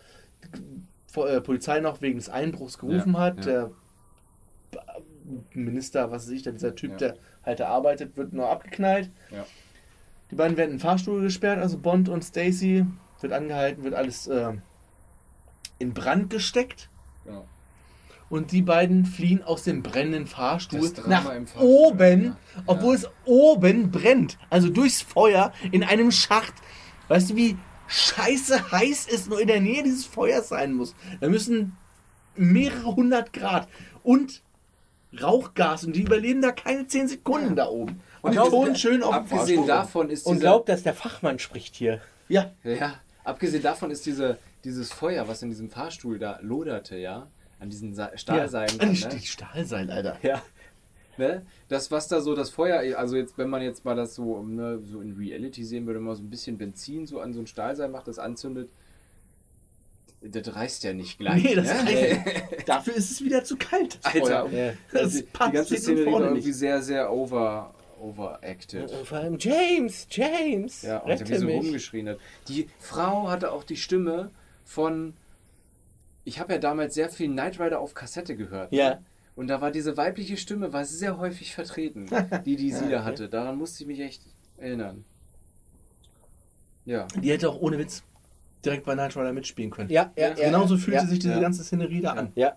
vor, äh, Polizei noch wegen des Einbruchs gerufen Ja, hat, ja. der Minister, was weiß ich, da dieser Typ, Ja. der halt da arbeitet, wird nur abgeknallt. Ja. Die beiden werden in den Fahrstuhl gesperrt, also Bond und Stacy wird angehalten, wird alles äh, in Brand gesteckt. Genau. Und die beiden fliehen aus dem brennenden Fahrstuhl nach Fahrstuhl, oben, ja. obwohl Ja. es oben brennt. Also durchs Feuer in einem Schacht. Weißt du, wie scheiße heiß es nur in der Nähe dieses Feuers sein muss? Da müssen mehrere hundert Grad und Rauchgas und die überleben da keine zehn Sekunden da oben. Und die wohnen schön auf dem Abgesehen Fahrstuhl. davon ist Und glaubt, dass der Fachmann spricht hier. Ja, ja, abgesehen davon ist diese, dieses Feuer, was in diesem Fahrstuhl da loderte, ja, an diesen Sa Stahlseilen. ja. dran, Die ne? Stahlseil, Alter. Ja. Ne? Das, was da so das Feuer, also jetzt, wenn man jetzt mal das so, ne, so in Reality sehen würde, mal so ein bisschen Benzin so an so ein Stahlseil macht, das anzündet, das reißt ja nicht gleich. Nee, das ne? heißt, dafür ist es wieder zu kalt. Alter. Ja. Das die, die passt ganze hinten Szene die vorne irgendwie nicht. sehr, sehr over, overacted. Vor allem James, James, Ja, und wie rette so rumgeschrien hat. Die Frau hatte auch die Stimme von. Ich habe ja damals sehr viel Knight Rider auf Kassette gehört. ne? Ja. Und da war diese weibliche Stimme war sehr häufig vertreten, die die sie da hatte. Daran musste ich mich echt erinnern. Ja. Die hätte auch ohne Witz direkt bei Night Rider mitspielen können. Ja, ja, ja. Genauso fühlte ja, sich diese ja. ganze Szenerie da an. Ja.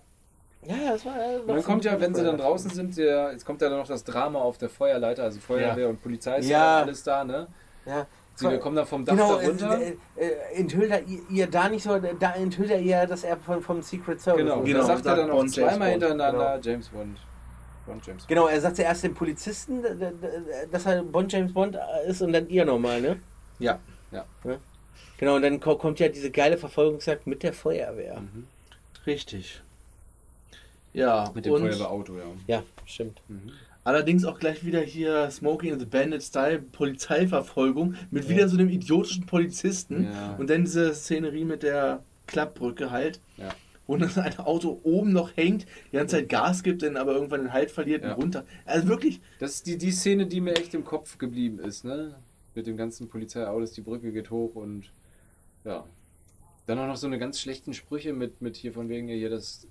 Ja, das war. äh, Und dann kommt ja, wenn sie dann draußen sind, der, jetzt kommt ja dann noch das Drama auf der Feuerleiter, also Feuerwehr Ja. und Polizei ist Ja. ja alles da, ne? Ja. Sie kommen dann vom Dach Genau, da runter. äh, äh, enthüllt er ihr, da nicht so, da enthüllt er ihr, dass er von, vom Secret Service Genau, ist. Genau, da sagt er sagt dann noch Bond, James zweimal Bond, hintereinander James Bond. Bond, James Bond. Genau, er sagt zuerst dem Polizisten, dass er Bond James Bond ist und dann ihr nochmal, ne? Ja. Genau, und dann ko- kommt ja diese geile Verfolgungsjagd mit der Feuerwehr. Mhm. Richtig. Ja, Mit dem und Feuerwehrauto, ja. Ja, stimmt. Allerdings auch gleich wieder hier Smoking and the Bandit Style Polizeiverfolgung mit Ja. wieder so einem idiotischen Polizisten Ja. und dann diese Szenerie mit der Klappbrücke halt. Ja. Wo dann ein Auto oben noch hängt, die ganze Zeit Gas gibt, dann aber irgendwann den Halt verliert und runter. Also wirklich, Das ist die, die Szene, die mir echt im Kopf geblieben ist, ne? Mit dem ganzen Polizeiautos, die Brücke geht hoch und ja. Dann auch noch so eine ganz schlechten Sprüche mit, mit hier von wegen hier das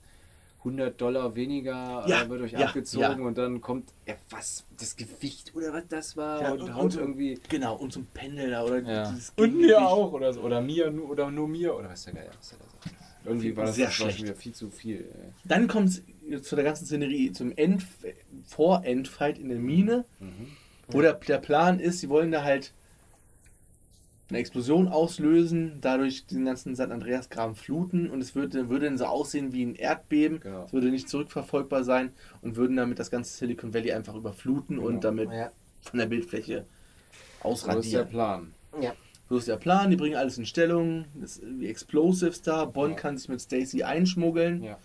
100 Dollar weniger Ja, äh, wird euch ja, abgezogen ja. und dann kommt, ja, was, das Gewicht oder was das war Ja, und, und- haut und so- irgendwie. Genau, und ein Pendel da oder Ja. dieses Und mir auch oder so. Oder mir nur- oder nur mir oder was der Geier, was der da sagt. Irgendwie war das, Sehr das schlecht. wieder viel zu viel. ey. Dann kommt es zu der ganzen Szenerie, zum End, Vor-Endfight in der Mine, wo der, der Plan ist, sie wollen da halt eine Explosion auslösen, dadurch den ganzen St. Andreas-Graben fluten und es würde, würde dann so aussehen wie ein Erdbeben. Genau. Es würde nicht zurückverfolgbar sein und würden damit das ganze Silicon Valley einfach überfluten und damit Ja. von der Bildfläche So ist der ausradieren. Plan. Ja. So ist der Plan, die bringen alles in Stellung, das, die Explosives da, Bond Ja. kann sich mit Stacy einschmuggeln. Ja.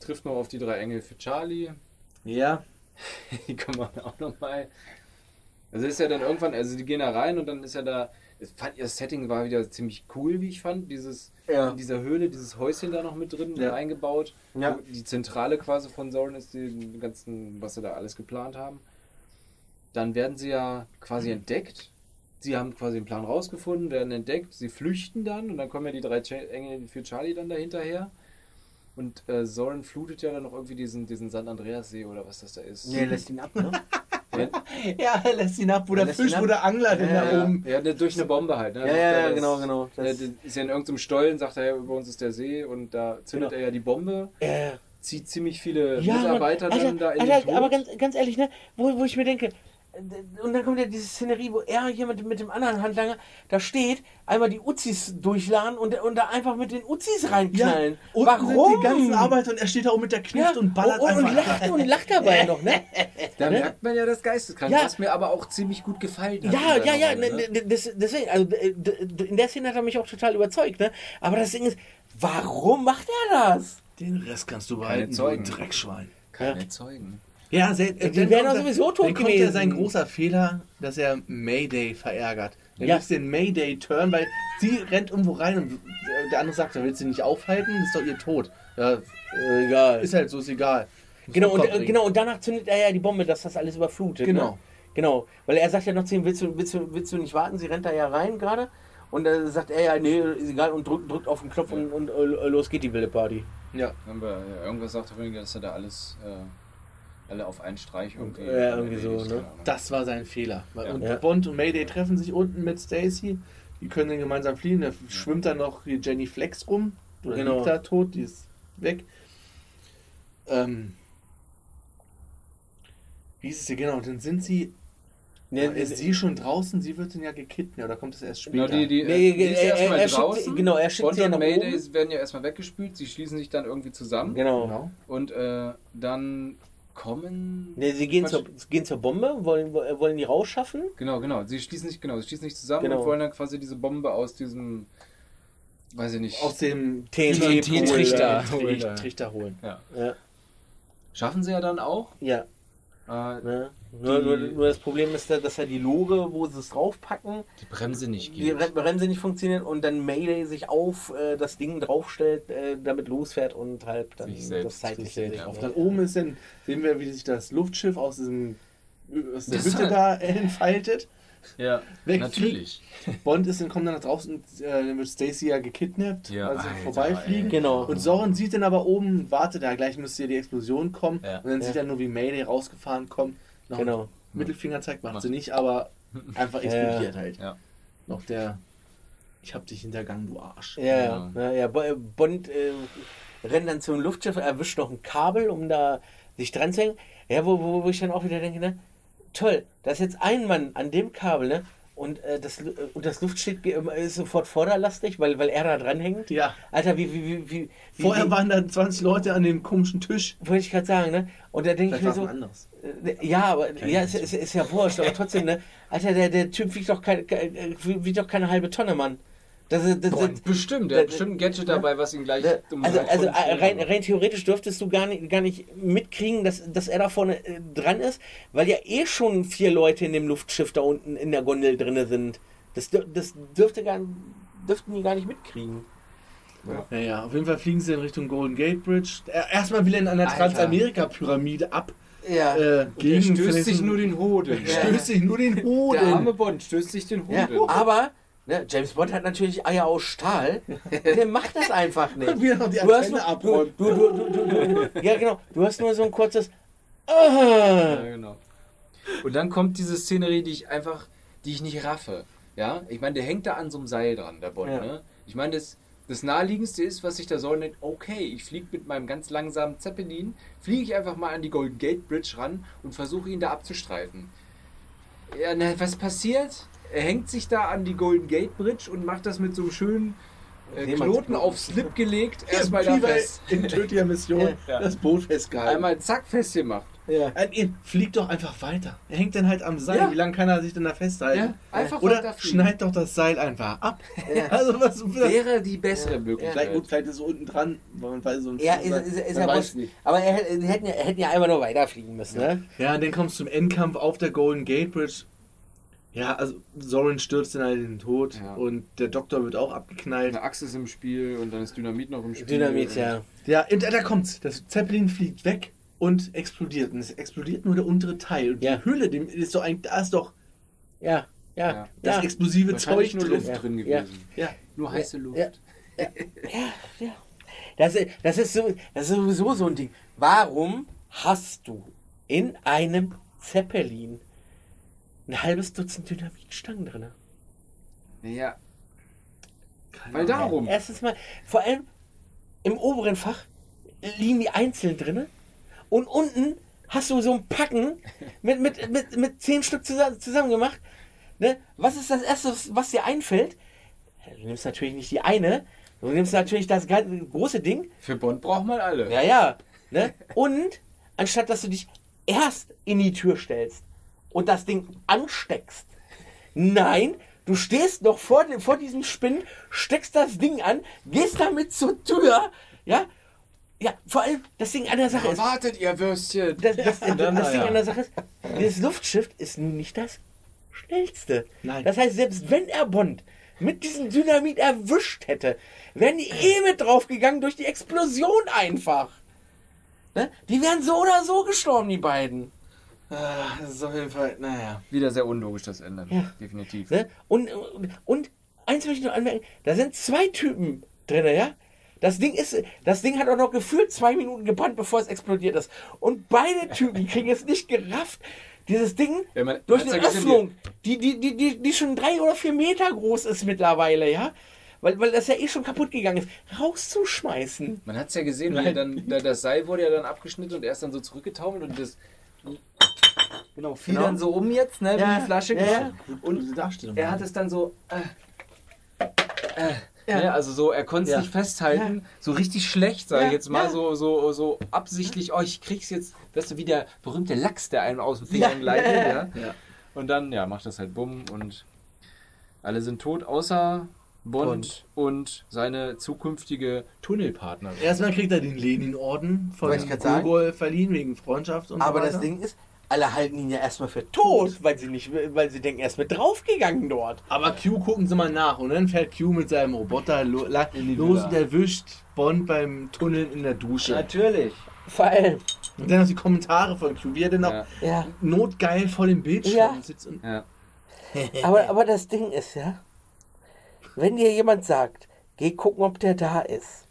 Trifft noch auf die drei Engel für Charlie. Ja, Die kann man auch nochmal. Also ist ja dann irgendwann, also die gehen da rein und dann ist ja da. Das Setting war wieder ziemlich cool, wie ich fand. Dieses Ja. in dieser Höhle, dieses Häuschen da noch mit drin Ja. eingebaut. Ja. Die Zentrale quasi von Zorin ist die ganzen, was sie da alles geplant haben. Dann werden sie ja quasi entdeckt. Sie haben quasi den Plan rausgefunden, werden entdeckt, sie flüchten dann und dann kommen ja die drei Engel für Charlie dann dahinterher. Und äh, Soren flutet ja dann noch irgendwie diesen, diesen San Andreas See oder was das da ist. Nee, lässt ihn ab, ne? Ja, ja, er lässt ihn ab, wo Er der Fisch, wo der Angler denn Ja, da ja. oben. ja, durch eine Bombe halt. Ne? Ja, ja, ja, genau, genau. Das, der ist ja in irgendeinem Stollen, sagt er ja, über uns ist der See und da zündet Genau. er ja die Bombe, äh, zieht ziemlich viele ja, Mann, Mitarbeiter Alter, dann da in Alter, den Tod. aber ganz, ganz ehrlich, ne, wo, wo ich mir denke, und dann kommt ja diese Szenerie, wo er hier mit, mit dem anderen Handlanger da steht, einmal die Uzis durchladen und, und da einfach mit den Uzis reinknallen. unten Warum? sind die ganzen Arbeiter und er steht da oben mit der Knift ja, und ballert und, und, einfach. lacht, und lacht dabei noch, ne? Da Ne? merkt man ja das Geisteskrank, Ja. was mir aber auch ziemlich gut gefallen hat. Ja, ja, ja, Rolle, ne, ne? ne, das, deswegen, also in der Szene hat er mich auch total überzeugt, ne? Aber das Ding ist, warum macht er das? Den Rest kannst du Keine behalten, du Zeugen. Dreckschwein. Keine Zeugen. Ja, se- Die dann wären kommt doch er- sowieso tot Dann kommt gewesen. ja sein großer Fehler, dass er Mayday verärgert. Er Ja. ja. den Mayday-Turn, weil sie rennt irgendwo rein und der andere sagt, er will sie nicht aufhalten, das ist doch ihr Tod. Ja, Egal. ist halt so, ist egal. Genau und, äh, genau, und danach zündet er ja die Bombe, dass das alles überflutet. Genau. Ne? Genau. Weil er sagt ja noch zu ihm, willst du, willst du, willst du nicht warten? Sie rennt da ja rein gerade. Und dann sagt er ja, nee, ist egal, und drückt, drückt auf den Knopf und, und äh, los geht die wilde Party. Ja. Haben wir, ja, irgendwas sagt Fall, dass er da alles, äh, alle auf einen Streich irgendwie. Ja, irgendwie so, ne? Das war sein Fehler. Ja. Und Ja. Bond und Mayday treffen sich unten mit Stacy. Die können dann gemeinsam fliehen. Da schwimmt dann noch die Jenny Flex rum. Oder Genau. liegt da tot, die ist weg. Ähm, wie ist es hier genau? Dann sind sie. Nee, ist sie schon draußen? Sie wird dann ja gekidnappt. Oder kommt das erst später? Genau, die, die, Nee, die ist er- er- erstmal er schickt draußen. sie- genau, er schickt Bond sie ja nach Mayday oben. werden ja erstmal weggespült, sie schließen sich dann irgendwie zusammen. Genau. Genau. Und äh, dann kommen. Nee, sie gehen zur, gehen zur Bombe, wollen, wollen die rausschaffen. Genau, genau. Sie schließen sich, genau, sie schließen sich zusammen Genau. und wollen dann quasi diese Bombe aus diesem. Weiß ich nicht. Aus dem TNT-Trichter. Trichter, Trichter holen. ja. Ja. Schaffen sie ja dann auch. Ja. Äh, Ne? Nur, nur, nur das Problem ist, da, dass ja die Lore, wo sie es draufpacken, die Bremse nicht die geht. Bre- Bremse nicht funktioniert und dann Mayday sich auf äh, das Ding draufstellt, äh, damit losfährt und halt dann Sich selbst. das zeitliche Sich Ding. Auf dann oben ist dann, sehen wir, wie sich das Luftschiff aus diesem aus der Das Hütte da entfaltet. Ja, Wegfliegt. natürlich. Bond ist dann, kommt dann nach draußen und äh, dann wird Stacy ja gekidnappt, Ja, sie Alter, vorbeifliegen. ey. Genau. Und Soren sieht dann aber oben, wartet da, gleich müsste ja die Explosion kommen. Ja. Und dann Ja. sieht er nur, wie Mayday rausgefahren kommt. Noch Genau. Mittelfinger zeigt, macht sie nicht, aber einfach Ja. explodiert halt. Ja. Noch der, ich hab dich hintergangen, du Arsch. Ja, ja. Ja, äh, Bond äh, rennt dann zum Luftschiff, erwischt noch ein Kabel, um da sich dran zu hängen. Ja, wo, wo, wo ich dann auch wieder denke, ne? Toll, da ist jetzt ein Mann an dem Kabel, ne? Und, äh, das, äh, und das Luftschild äh, ist sofort vorderlastig, weil, weil er da dran hängt. Ja. Alter, wie, wie, wie, wie, wie Vorher wie, waren da 20 Leute an dem komischen Tisch. wollte ich gerade sagen, ne? Und da denke ich mir so, ein anderes. äh, ja, aber Kein ja, ist, ist, ist ja wurscht, aber trotzdem, ne? Alter, der, der Typ wiegt doch, kein, äh, wiegt doch keine halbe Tonne, Mann. Das, ist- das, Boah, das, bestimmt, der hat bestimmt ein Gadget dabei, was ihn gleich Also, also äh, rein, stellen rein theoretisch dürftest du gar nicht, gar nicht mitkriegen, dass, dass er da vorne äh, dran ist, weil ja eh schon vier Leute in dem Luftschiff da unten in der Gondel drin sind. Das, das dürfte gar, dürften die gar nicht mitkriegen. Naja, auf jeden Fall fliegen sie in Richtung Golden Gate Bridge. Er- Erstmal will er in einer. Transamerika-Pyramide ab. Ja. Äh, gegen stößt sich nur den Hoden. stößt sich nur den Der arme Hoden. Bond stößt sich den ja. Hoden. Aber Ne? James Bond hat natürlich Eier aus Stahl. Der macht das einfach nicht. Wieder noch die Du hast nur, du, du, du, du, du, du, ja genau, du hast nur so ein kurzes Ja, Ah. genau. Und dann kommt diese Szenerie, die ich einfach, die ich nicht raffe. Ja, ich meine, der hängt da an so einem Seil dran, der Bond. Ja. Ne? Ich meine, das, das naheliegendste ist, was sich da soll, denkt, okay, ich fliege mit meinem ganz langsamen Zeppelin, fliege ich einfach mal an die Golden Gate Bridge ran und versuche ihn da abzustreifen. Ja, na, was passiert? Er hängt sich da an die Golden Gate Bridge und macht das mit so einem schönen äh. Knoten auf Slip gelegt, erstmal da fest. in tödlicher Mission Ja. das Boot festgehalten. Einmal zack festgemacht. Ja. Äh, Fliegt doch einfach weiter. Er hängt dann halt am Seil. Ja. Wie lange kann er sich denn da festhalten? Ja, einfach Oder schneid doch das Seil einfach ab. Ja. Also was Wäre die bessere Ja. Möglichkeit. Vielleicht, gut, vielleicht ist es unten dran, weil so ein Ja, ist, ist, ist ja weiß nicht. Aber er, hätten ja, hätten ja einfach nur weiterfliegen müssen, ne? Ja, und dann kommst du zum Endkampf auf der Golden Gate Bridge. Ja, also Sorin stürzt dann halt in den Tod Ja. und der Doktor wird auch abgeknallt. Eine Achse ist im Spiel und dann ist Dynamit noch im Spiel. Dynamit, ja. Ja, und da kommt's. Das Zeppelin fliegt weg und explodiert. Und es explodiert nur der untere Teil. Und Ja. die Hülle, dem ist doch eigentlich, da ist doch Ja, ja, Ja. ja. das explosive Zeug nur drin. Luft Ja. drin Ja. gewesen. Ja. Nur heiße Luft. Ja. Das, ist- das, ist so, das ist sowieso so ein Ding. Warum hast du in einem Zeppelin ein halbes Dutzend Dynamitstangen drin? Ja. Weil darum. Erstens mal, vor allem im oberen Fach liegen die einzeln drin und unten hast du so ein Packen mit, mit, mit, mit zehn Stück zusammen, zusammen gemacht. Ne? Was ist das Erste, was dir einfällt? Du nimmst natürlich nicht die eine, du nimmst natürlich das ganze, große Ding. Für Bond braucht man alle. Ja, ja. Ne? Und anstatt dass du dich erst in die Tür stellst und das Ding ansteckst, nein, du stehst noch vor, vor diesem Spinnen, steckst das Ding an, gehst damit zur Tür, ja. Ja, vor allem das Ding an der Sache ist, Wartet, ihr Würstchen. das, das, das, das Ding an der Sache ist, dieses Luftschiff ist nun nicht das schnellste. Nein. Das heißt, selbst wenn er Bond mit diesem Dynamit erwischt hätte, wären die eh mit draufgegangen durch die Explosion einfach. Ne? Die wären so oder so gestorben, die beiden. Ah, das ist auf jeden Fall, naja. Wieder sehr unlogisch, das Ende. Ja. Definitiv. Ne? Und, und, und eins möchte ich noch anmerken, da sind zwei Typen drin, ja? Das Ding ist, das Ding hat auch noch gefühlt zwei Minuten gebrannt, bevor es explodiert ist. Und beide Typen kriegen es nicht gerafft, dieses Ding Ja, man- durch eine Öffnung, die, die, die, die, die schon drei oder vier Meter groß ist mittlerweile, ja? Weil, weil das ja eh schon kaputt gegangen ist, rauszuschmeißen. Man hat es ja gesehen, er dann, da, das Seil wurde ja dann abgeschnitten und er ist dann so zurückgetaumelt und das genau, fiel Genau. dann so um jetzt, ne, wie Ja, die Flasche. ja, ja. Und er hat es dann so. Äh, äh, Ne, also so, er konnte es Ja. nicht festhalten, so richtig schlecht, sage Ja, ich jetzt mal, ja. so, so, so absichtlich, oh, ich krieg's jetzt, weißt du, wie der berühmte Lachs, der einem aus dem Finger Ja. gleitet, ja. Ja. Und dann, ja, macht das halt bumm und alle sind tot, außer Bond, Bond. und seine zukünftige Tunnelpartnerin. Erstmal kriegt er den Lenin-Orden von. Gogol verliehen wegen Freundschaft und Aber so das. Ding ist, alle halten ihn ja erstmal für tot, weil sie nicht, weil sie denken, er ist mit draufgegangen dort. Aber Q gucken Sie mal nach und dann fährt Q mit seinem Roboter lo la In die los und erwischt Bond beim Tunneln in der Dusche. Natürlich. Vor allem, Und dann noch die Kommentare von Q, wie er denn noch ja. notgeil vor dem Bildschirm Ja. sitzt. Und Ja. Aber, aber das Ding ist ja, wenn dir jemand sagt, geh gucken, ob der da ist,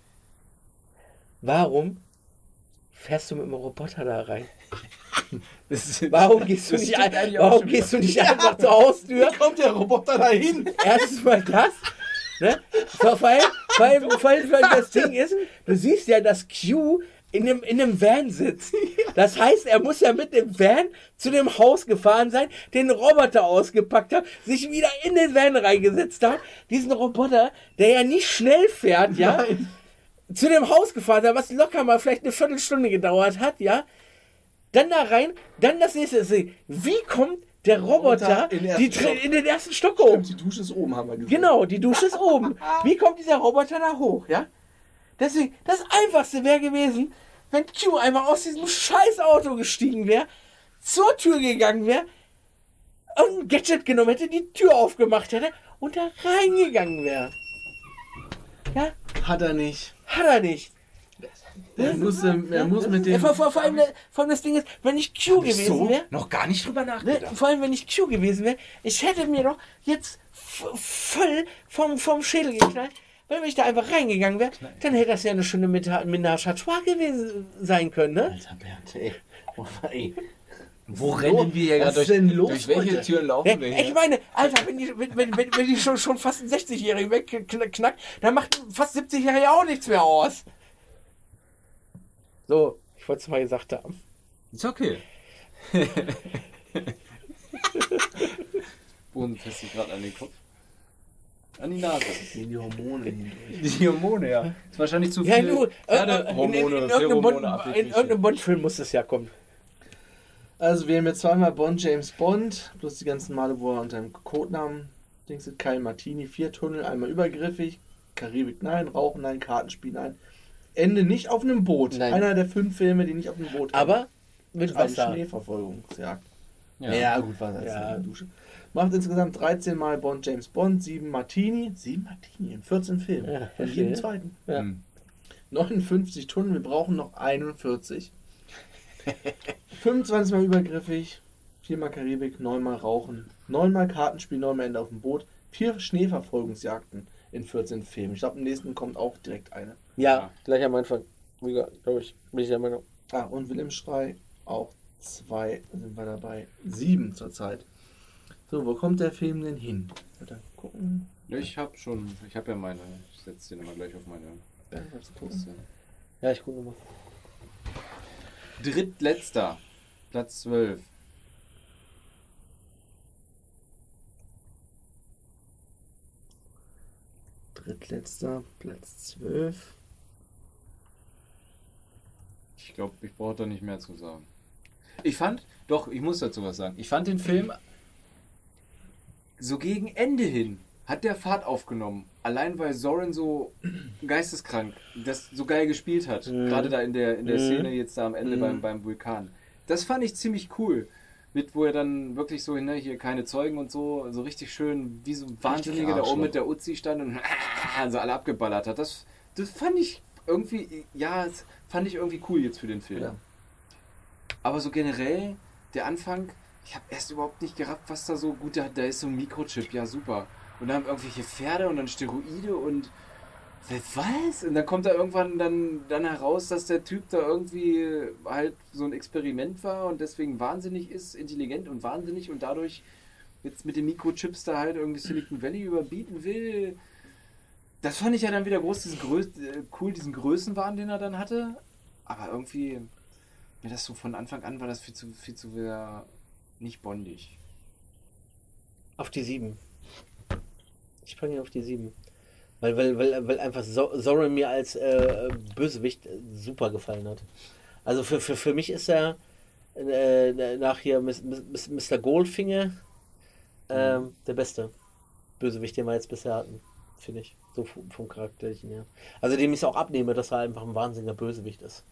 warum fährst du mit dem Roboter da rein? Ist- Warum gehst du nicht, ein, warum gehst du nicht einfach zur Haustür? wie kommt der Roboter da hin? Erstens mal das. Ne? Allem, vor, allem, vor allem vor allem das Ding ist, du siehst ja, dass Q in einem, in einem Van sitzt. Das heißt, er muss ja mit dem Van zu dem Haus gefahren sein, den Roboter ausgepackt hat, sich wieder in den Van reingesetzt hat, diesen Roboter, der ja nicht schnell fährt, ja, Nein. zu dem Haus gefahren hat, was locker mal vielleicht eine Viertelstunde gedauert hat, ja. Dann da rein, dann das nächste ist, wie kommt der Roboter in den die, ersten Tre- Stock. in den ersten Stock hoch? Die Dusche ist oben, haben wir gesehen. Genau, die Dusche ist oben. Wie kommt dieser Roboter da hoch, ja? Deswegen, das Einfachste wäre gewesen, wenn Q einmal aus diesem scheiß Auto gestiegen wäre, zur Tür gegangen wäre, und ein Gadget genommen hätte, die Tür aufgemacht hätte und da reingegangen wäre. Ja, Hat er nicht. hat er nicht. Er muss, ähm, er muss mit dem. vor, vor, vor, allem, vor allem das Ding ist, wenn ich Q gewesen so wäre, noch gar nicht drüber Ne? nachgedacht. Vor allem, wenn ich Q gewesen wäre, ich hätte mir doch jetzt voll vom, vom Schädel geknallt. Weil wenn ich da einfach reingegangen wäre, dann hätte das ja eine schöne Ménage à trois gewesen sein können, ne? Alter Bernd, ey. Oh, ey. Wo rennen wir hier gerade durch? denn los durch welche heute? Türen laufen Ja, wir ich hier? meine, Alter, wenn die, wenn, wenn, wenn, die schon, schon fast einen 60-Jährigen wegknackt, dann macht fast 70-Jähriger auch nichts mehr aus. So, ich wollte es mal gesagt haben. Ist okay. Boden fässt sich gerade an den Kopf. An die Nase. Gehen die Hormone hindurch. Die Hormone, ja. Ist wahrscheinlich zu viel Ja, du, äh, äh, in, in, in, irgendeinem Bond, Bond-Film muss das ja kommen. Also, wir haben jetzt zweimal Bond, James Bond, plus die ganzen Male, wo er unter dem Codenamen Dings ist, Kyle Martini, vier Tunnel, einmal übergriffig, Karibik nein, Rauchen nein, Kartenspiel nein. Ende nicht auf einem Boot. Nein. Einer der fünf Filme, die nicht auf einem Boot Aber mit enden. eine Wasser. Schneeverfolgungsjagd. Ja. Ja, gut, Wasser ist Ja. ja. Dusche. Macht insgesamt 13 Mal Bond, James Bond, 7 Martini, 7 Martini in 14 Filmen. Ja, verstehe. jedem zweiten. Ja. Hm. 59 Tunnel, wir brauchen noch 41. 25 Mal übergriffig, 4 Mal Karibik, 9 Mal Rauchen, 9 Mal Kartenspiel, 9 Mal Ende auf dem Boot, 4 Schneeverfolgungsjagden in 14 Filmen. Ich glaube, im nächsten kommt auch direkt eine. Ja, gleich am Anfang. Wie gesagt, glaube ich, bin ich der Meinung. Ah, und Wilhelm Schrei, auch zwei sind wir dabei. Sieben zurzeit. So, wo kommt der Film denn hin? Warte, gucken. Ich habe schon, ich habe ja meine, ich setze den immer gleich auf meine. Liste. Ja, ich gucke mal. Drittletzter, Platz 12. Drittletzter, Platz 12. Ich glaube, ich brauche da nicht mehr zu sagen. Ich fand, doch, ich muss dazu was sagen. Ich fand den Film so gegen Ende hin hat der Fahrt aufgenommen. Allein weil Soren so geisteskrank das so geil gespielt hat. Mhm. Gerade da in der, in der Mhm. Szene jetzt da am Ende Mhm. beim, beim Vulkan. Das fand ich ziemlich cool. Mit, wo er dann wirklich so, ne, hier keine Zeugen und so, so richtig schön, wie so ein Wahnsinniger da oben mit der Uzi stand und so alle abgeballert hat. Das, das fand ich irgendwie, ja, das fand ich irgendwie cool jetzt für den Film. Ja. Aber so generell, der Anfang, ich habe erst überhaupt nicht gerafft, was da so gut, da, da ist so ein Mikrochip, ja super. Und dann irgendwelche Pferde und dann Steroide und was? Und dann kommt da irgendwann dann, dann heraus, dass der Typ da irgendwie halt so ein Experiment war und deswegen wahnsinnig ist, intelligent und wahnsinnig und dadurch jetzt mit den Mikrochips da halt irgendwie Silicon Valley überbieten will. Das fand ich ja dann wieder groß, diesen Größ äh, cool, diesen Größenwahn, den er dann hatte. Aber irgendwie, mir das so von Anfang an war das viel zu, viel zu sehr nicht bondig. Auf die 7. Ich fange hier auf die 7. Weil, weil, weil, weil einfach So- Zoran mir als äh, Bösewicht äh, super gefallen hat. Also für, für, für mich ist er äh, nach hier Mr. Goldfinger ähm, der beste Bösewicht, den wir jetzt bisher hatten. Finde ich. So vom, vom Charakterchen her. Also dem ich es auch abnehme, dass er einfach ein wahnsinniger Bösewicht ist.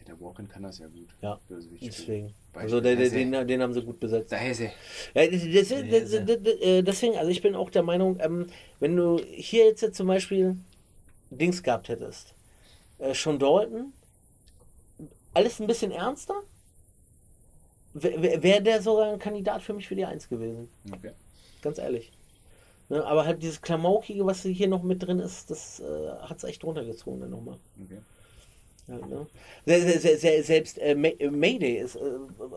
Ja, der Walken kann das ja gut. Ja. Deswegen. Also der, der, den, den haben sie gut besetzt. Da ist er. Ja, das, das, äh, deswegen, also ich bin auch der Meinung, ähm, wenn du hier jetzt zum Beispiel Dings gehabt hättest, äh, schon Dalton, alles ein bisschen ernster, wäre wär der sogar ein Kandidat für mich für die Eins gewesen. Okay. Ganz ehrlich. Ne, aber halt dieses Klamaukige, was hier noch mit drin ist, das äh, hat es echt runtergezogen dann nochmal. okay. Ja, ne? Se- se- se- se- Selbst äh, äh, Mayday ist, äh,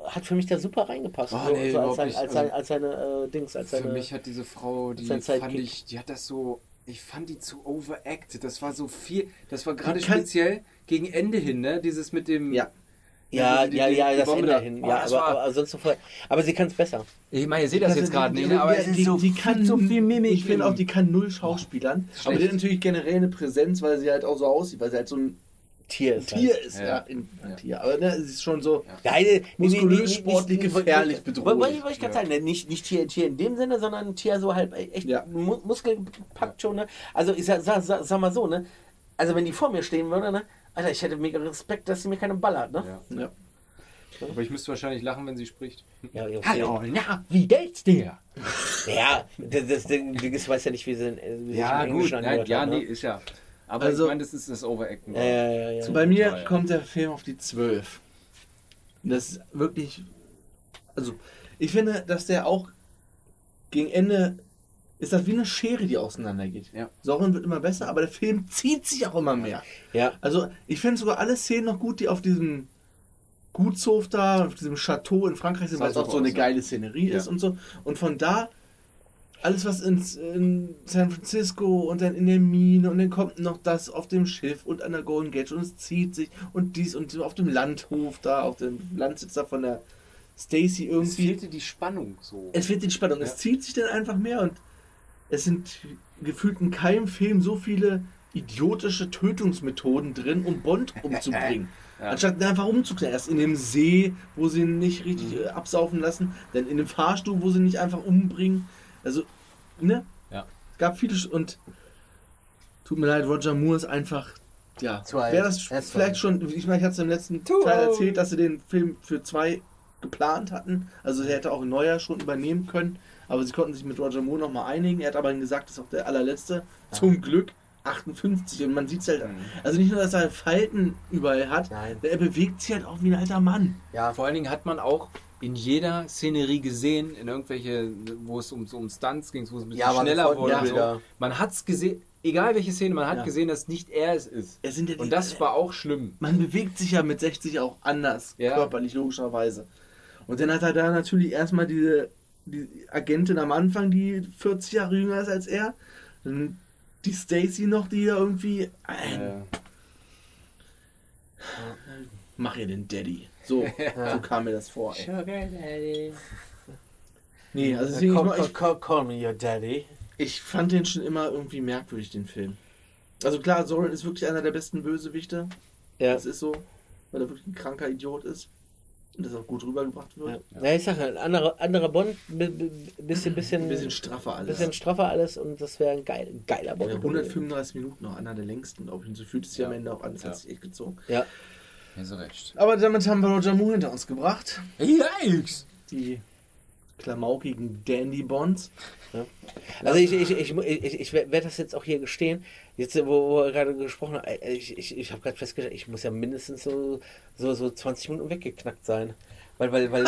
hat für mich da super reingepasst. Oh, nee, so als, überhaupt sein, als, Also, sein, als seine äh, Dings, als Für seine. mich hat diese Frau, die fand ich, die hat das so, ich fand die zu overacted. Das war so viel, das war gerade speziell gegen Ende hin, ne? Dieses mit dem. Ja. Ja, ja, die- ja, die das Ende da. hin. Oh, Ja, das aber, war- aber sonst so voll. Aber sie kann es besser. Ich meine, ihr seht das Also jetzt gerade nicht, ne? aber die, die, so, die kann so viel Mimik. Ich finde auch, die kann null Schauspielern. schlecht. aber die hat natürlich generell eine Präsenz, weil sie halt auch so aussieht, weil sie halt so ein Tier ist. Tier Halt. ist. Ja. Ja, in, ein Ja. Tier. Aber ne, sie ist schon so. Ja, nee, Muskulös, nee, nee, sportlich, nicht- gefährlich, bedrohlich. Wollte wollte ich gerade Ja. sagen, ne, nicht, nicht Tier, Tier in dem Sinne, sondern ein Tier so halt echt Ja. mu muskelpackt schon. Ne? Also ich sag, sag, sag, sag mal so, ne? Also wenn die vor mir stehen würde, ne? Alter, ich hätte mega Respekt, dass sie mir keine ballert, ne? Ja. Ja. Aber ich müsste wahrscheinlich lachen, wenn sie spricht. Ja, ja, okay. Hallo, ja, wie geht's dir? Ja, das, das Ding, ist, weiß ja nicht, wie sie, wie sie im Englischen Nein, angehört ja, hat, nee, ne? ist ja. Aber Also- ich meine, das ist das Overacten. Ja, ja, ja, Bei mir teuer. kommt der Film auf die 12. Und das ist wirklich. Also, ich finde, dass der auch gegen Ende. Ist das wie eine Schere, die auseinandergeht. Ja. Sauron wird immer besser, aber der Film zieht sich auch immer mehr. ja. Also, ich finde sogar alle Szenen noch gut, die auf diesem Gutshof da, auf diesem Chateau in Frankreich sind, weil es auch so eine geile Szenerie Ja. ist und so. Und von da, alles was ins, in San Francisco und dann in der Mine und dann kommt noch das auf dem Schiff und an der Golden Gate und es zieht sich und dies und auf dem Landhof da, auf dem Landsitz da von der Stacy Es irgendwie. fehlte die Spannung so. Es wird die Spannung. Ja. Es zieht sich dann einfach mehr und es sind gefühlt in keinem Film so viele idiotische Tötungsmethoden drin, um Bond umzubringen. Ja. Anstatt einfach umzuklären. Erst in dem See, wo sie ihn nicht richtig Mhm. absaufen lassen, dann in dem Fahrstuhl, wo sie ihn nicht einfach umbringen. Also, ne? Ja. Es gab viele Sch- und tut mir leid, Roger Moore ist einfach ja, wäre das Er zu vielleicht schon, ich meine, ich hatte es im letzten Too Teil erzählt, dass sie den Film für zwei geplant hatten. Also er hätte auch ein neuer schon übernehmen können, aber sie konnten sich mit Roger Moore nochmal einigen. Er hat aber gesagt, das ist auch der allerletzte. Zum Glück 58 und man sieht es halt. Mhm. Also nicht nur, dass er Falten überall hat, Nein. er bewegt sich halt auch wie ein alter Mann. Ja, Vor allen Dingen hat man auch in jeder Szenerie gesehen, in irgendwelche, wo es um, so um Stunts ging, wo es ein bisschen Ja, schneller wurde. Bilder. So. Man hat es gesehen, egal welche Szene, man hat Ja. gesehen, dass nicht er es ist. Er sind ja die, Und das war auch schlimm. man bewegt sich ja mit 60 auch anders, Ja. körperlich logischerweise. Und dann hat er da natürlich erstmal diese die Agentin am Anfang, die 40 Jahre jünger ist als er. Dann die Stacy noch, die ja irgendwie. Ein, Mach ihr den Daddy. So, so kam mir das vor. Ey. Nee, also deswegen, call, ich, call, call, me your daddy. ich fand den schon immer irgendwie merkwürdig, den Film. Also klar, Soren ist wirklich einer der besten Bösewichte. Ja. Das ist so, weil er wirklich ein kranker Idiot ist. Und das auch gut rübergebracht wird. Ja, ja ich sag halt, anderer, anderer Bond, bi- bi- bisschen, bisschen, Ein bisschen straffer alles. bisschen straffer alles und das wäre ein geil, geiler Bond. Ja, 135 Minuten noch, einer der längsten, glaube ich. Und so fühlt es sich Ja. am Ende auch an, das Ja. hat sich echt gezogen. Ja, ja, so recht. Aber damit haben wir Roger Moore hinter uns gebracht. Yikes! Die klamaukigen Dandy Bonds. also ich, ich, ich, ich, ich werde das jetzt auch hier gestehen, jetzt wo, wo wir gerade gesprochen haben, äh, ich, ich, ich habe gerade festgestellt, ich muss ja mindestens so, so, so 20 Minuten weggeknackt sein. Weil, weil, weil,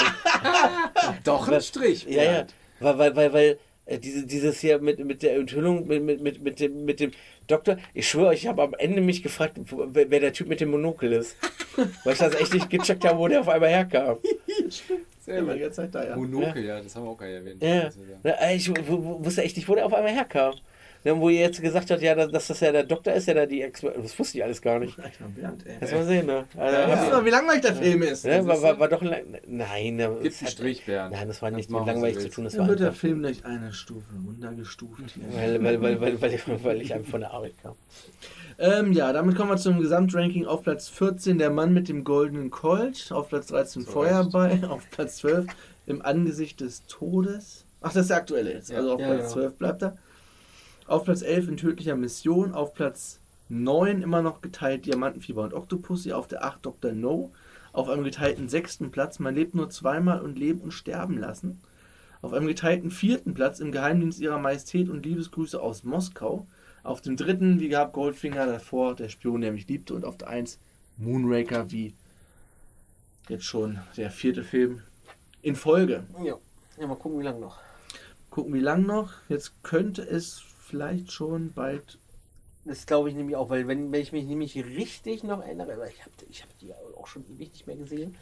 Doch ein Strich. ja, ja, weil, weil, weil, weil äh, diese, dieses hier mit, mit der Enthüllung, mit, mit, mit, mit, dem, mit dem Doktor, ich schwöre, ich habe am Ende mich gefragt, wer, wer der Typ mit dem Monokel ist. Weil ich das echt nicht gecheckt habe, wo der auf einmal herkam. Sehr Immer die Zeit da, ja. Monokel, ja, das haben wir auch gar nicht erwähnt. Ja, ja. ja. ich wusste echt nicht, wo der auf einmal herkam. Ja, wo ihr jetzt gesagt habt, ja, dass, das ja der Doktor ist, der da die Expo Das wusste ich alles gar nicht. Echt mal Bernd, ey. Lass mal sehen, ne? Also, Ja, ja, mal, wie langweilig der Film ist. ne, war, war, war doch lang. Nein, ne, Gibt es einen Strich, Bernd. Nein, das war nicht mit langweilig zu tun, das Dann war wird der Film durch eine Stufe runtergestuft. Hier. weil, weil, weil, weil, weil, ich- weil ich einfach von der Arbeit kam. Ähm, ja, damit kommen wir zum Gesamtranking. Auf Platz 14 der Mann mit dem goldenen Colt. Auf Platz 13 So Feuerball. Auf Platz 12 im Angesicht des Todes. Ach, das ist der aktuelle jetzt. Ja. Also auf Ja, Platz genau. 12 bleibt er. Auf Platz 11 in tödlicher Mission. Auf Platz 9 immer noch geteilt Diamantenfieber und Octopussy. Auf der 8 Dr. No. Auf einem geteilten sechsten Platz Man lebt nur zweimal und leben und sterben lassen. Auf einem geteilten vierten Platz im Geheimdienst ihrer Majestät und Liebesgrüße aus Moskau. Auf dem dritten, wie gehabt, Goldfinger davor, der Spion, der mich liebte. Und auf der 1 Moonraker, wie jetzt schon der vierte Film in Folge. Ja. ja, mal gucken, wie lange noch. Gucken, wie lang noch. Jetzt könnte es vielleicht schon bald. Das glaube ich nämlich auch, weil wenn, wenn ich mich nämlich richtig noch erinnere, weil ich habe ich hab die auch schon ewig nicht mehr gesehen,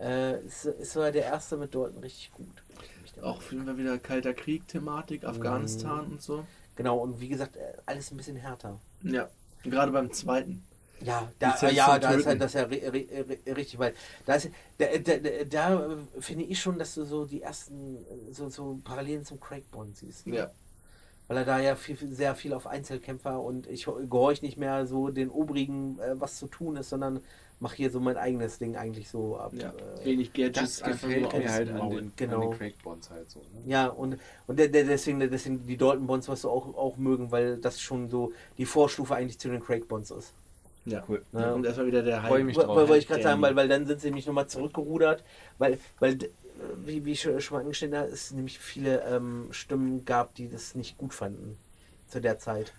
äh, ist, ist sogar der erste mit Dalton richtig gut. Auch war wieder Kalter Krieg-Thematik, Afghanistan und so. Genau, und wie gesagt, äh, alles ein bisschen härter. Ja, gerade beim zweiten. Ja, da, ja, da ist halt das ja ri- ri- ri- richtig, weil da, ist, da, da, da, da finde ich schon, dass du so die ersten so, so Parallelen zum Craig Bond siehst. Ja. Weil er da ja viel, sehr viel auf Einzelkämpfer und ich gehorche nicht mehr so den obrigen, äh, was zu tun ist, sondern mache hier so mein eigenes Ding eigentlich so ab. ja. Äh, Wenig Gadgets, Das einfach gefällt mir halt an den, Genau. an den Craig Bonds halt so. Ne? Ja, und, und der, der, deswegen, deswegen die Dalton Bonds, was du auch, auch mögen, weil das schon so die Vorstufe eigentlich zu den Craig Bonds ist. Ja, Cool. Da kommt erstmal wieder der Freu mich Wo- drauf. wo- Wollte ich gerade sagen, weil, weil dann sind sie nämlich nochmal zurückgerudert, weil, weil wie, wie ich schon angestellt habe, es nämlich viele ähm, Stimmen gab, die das nicht gut fanden zu der Zeit.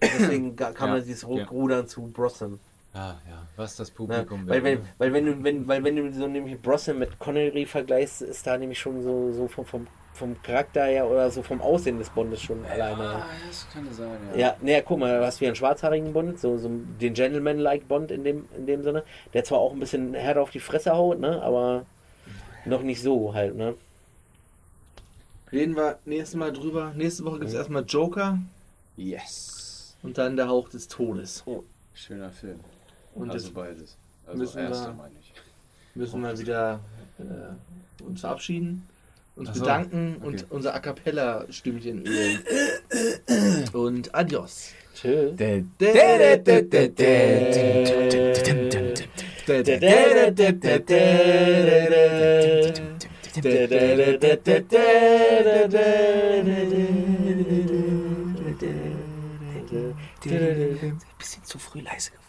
Deswegen kam Ja, dieses ja. Rückrudern zu Brosnan. Ah, ja, was das Ne? Publikum Weil, will. wenn, weil, wenn du, wenn, weil wenn du so nämlich Brosnan mit Connery vergleichst, ist da nämlich schon so, so vom, vom, vom Charakter her oder so vom Aussehen des Bondes schon alleine. Ah, das kann sein, ja. Ja, naja, guck mal, du hast wie einen schwarzhaarigen Bond, so, so den Gentleman-like Bond in dem, in dem Sinne, der zwar auch ein bisschen härter auf die Fresse haut, ne, aber noch nicht so halt, ne. Reden wir nächstes Mal drüber. Nächste Woche gibt es erstmal Joker Yes. und dann der Hauch des Todes. Schöner Film. Und also beides. Also müssen erster wir- meine ich. müssen wir wieder äh, uns verabschieden, uns so, bedanken okay. und unser A Cappella-Stimmchen ölen. und adios. Tschö. Bisschen zu früh leise geworden.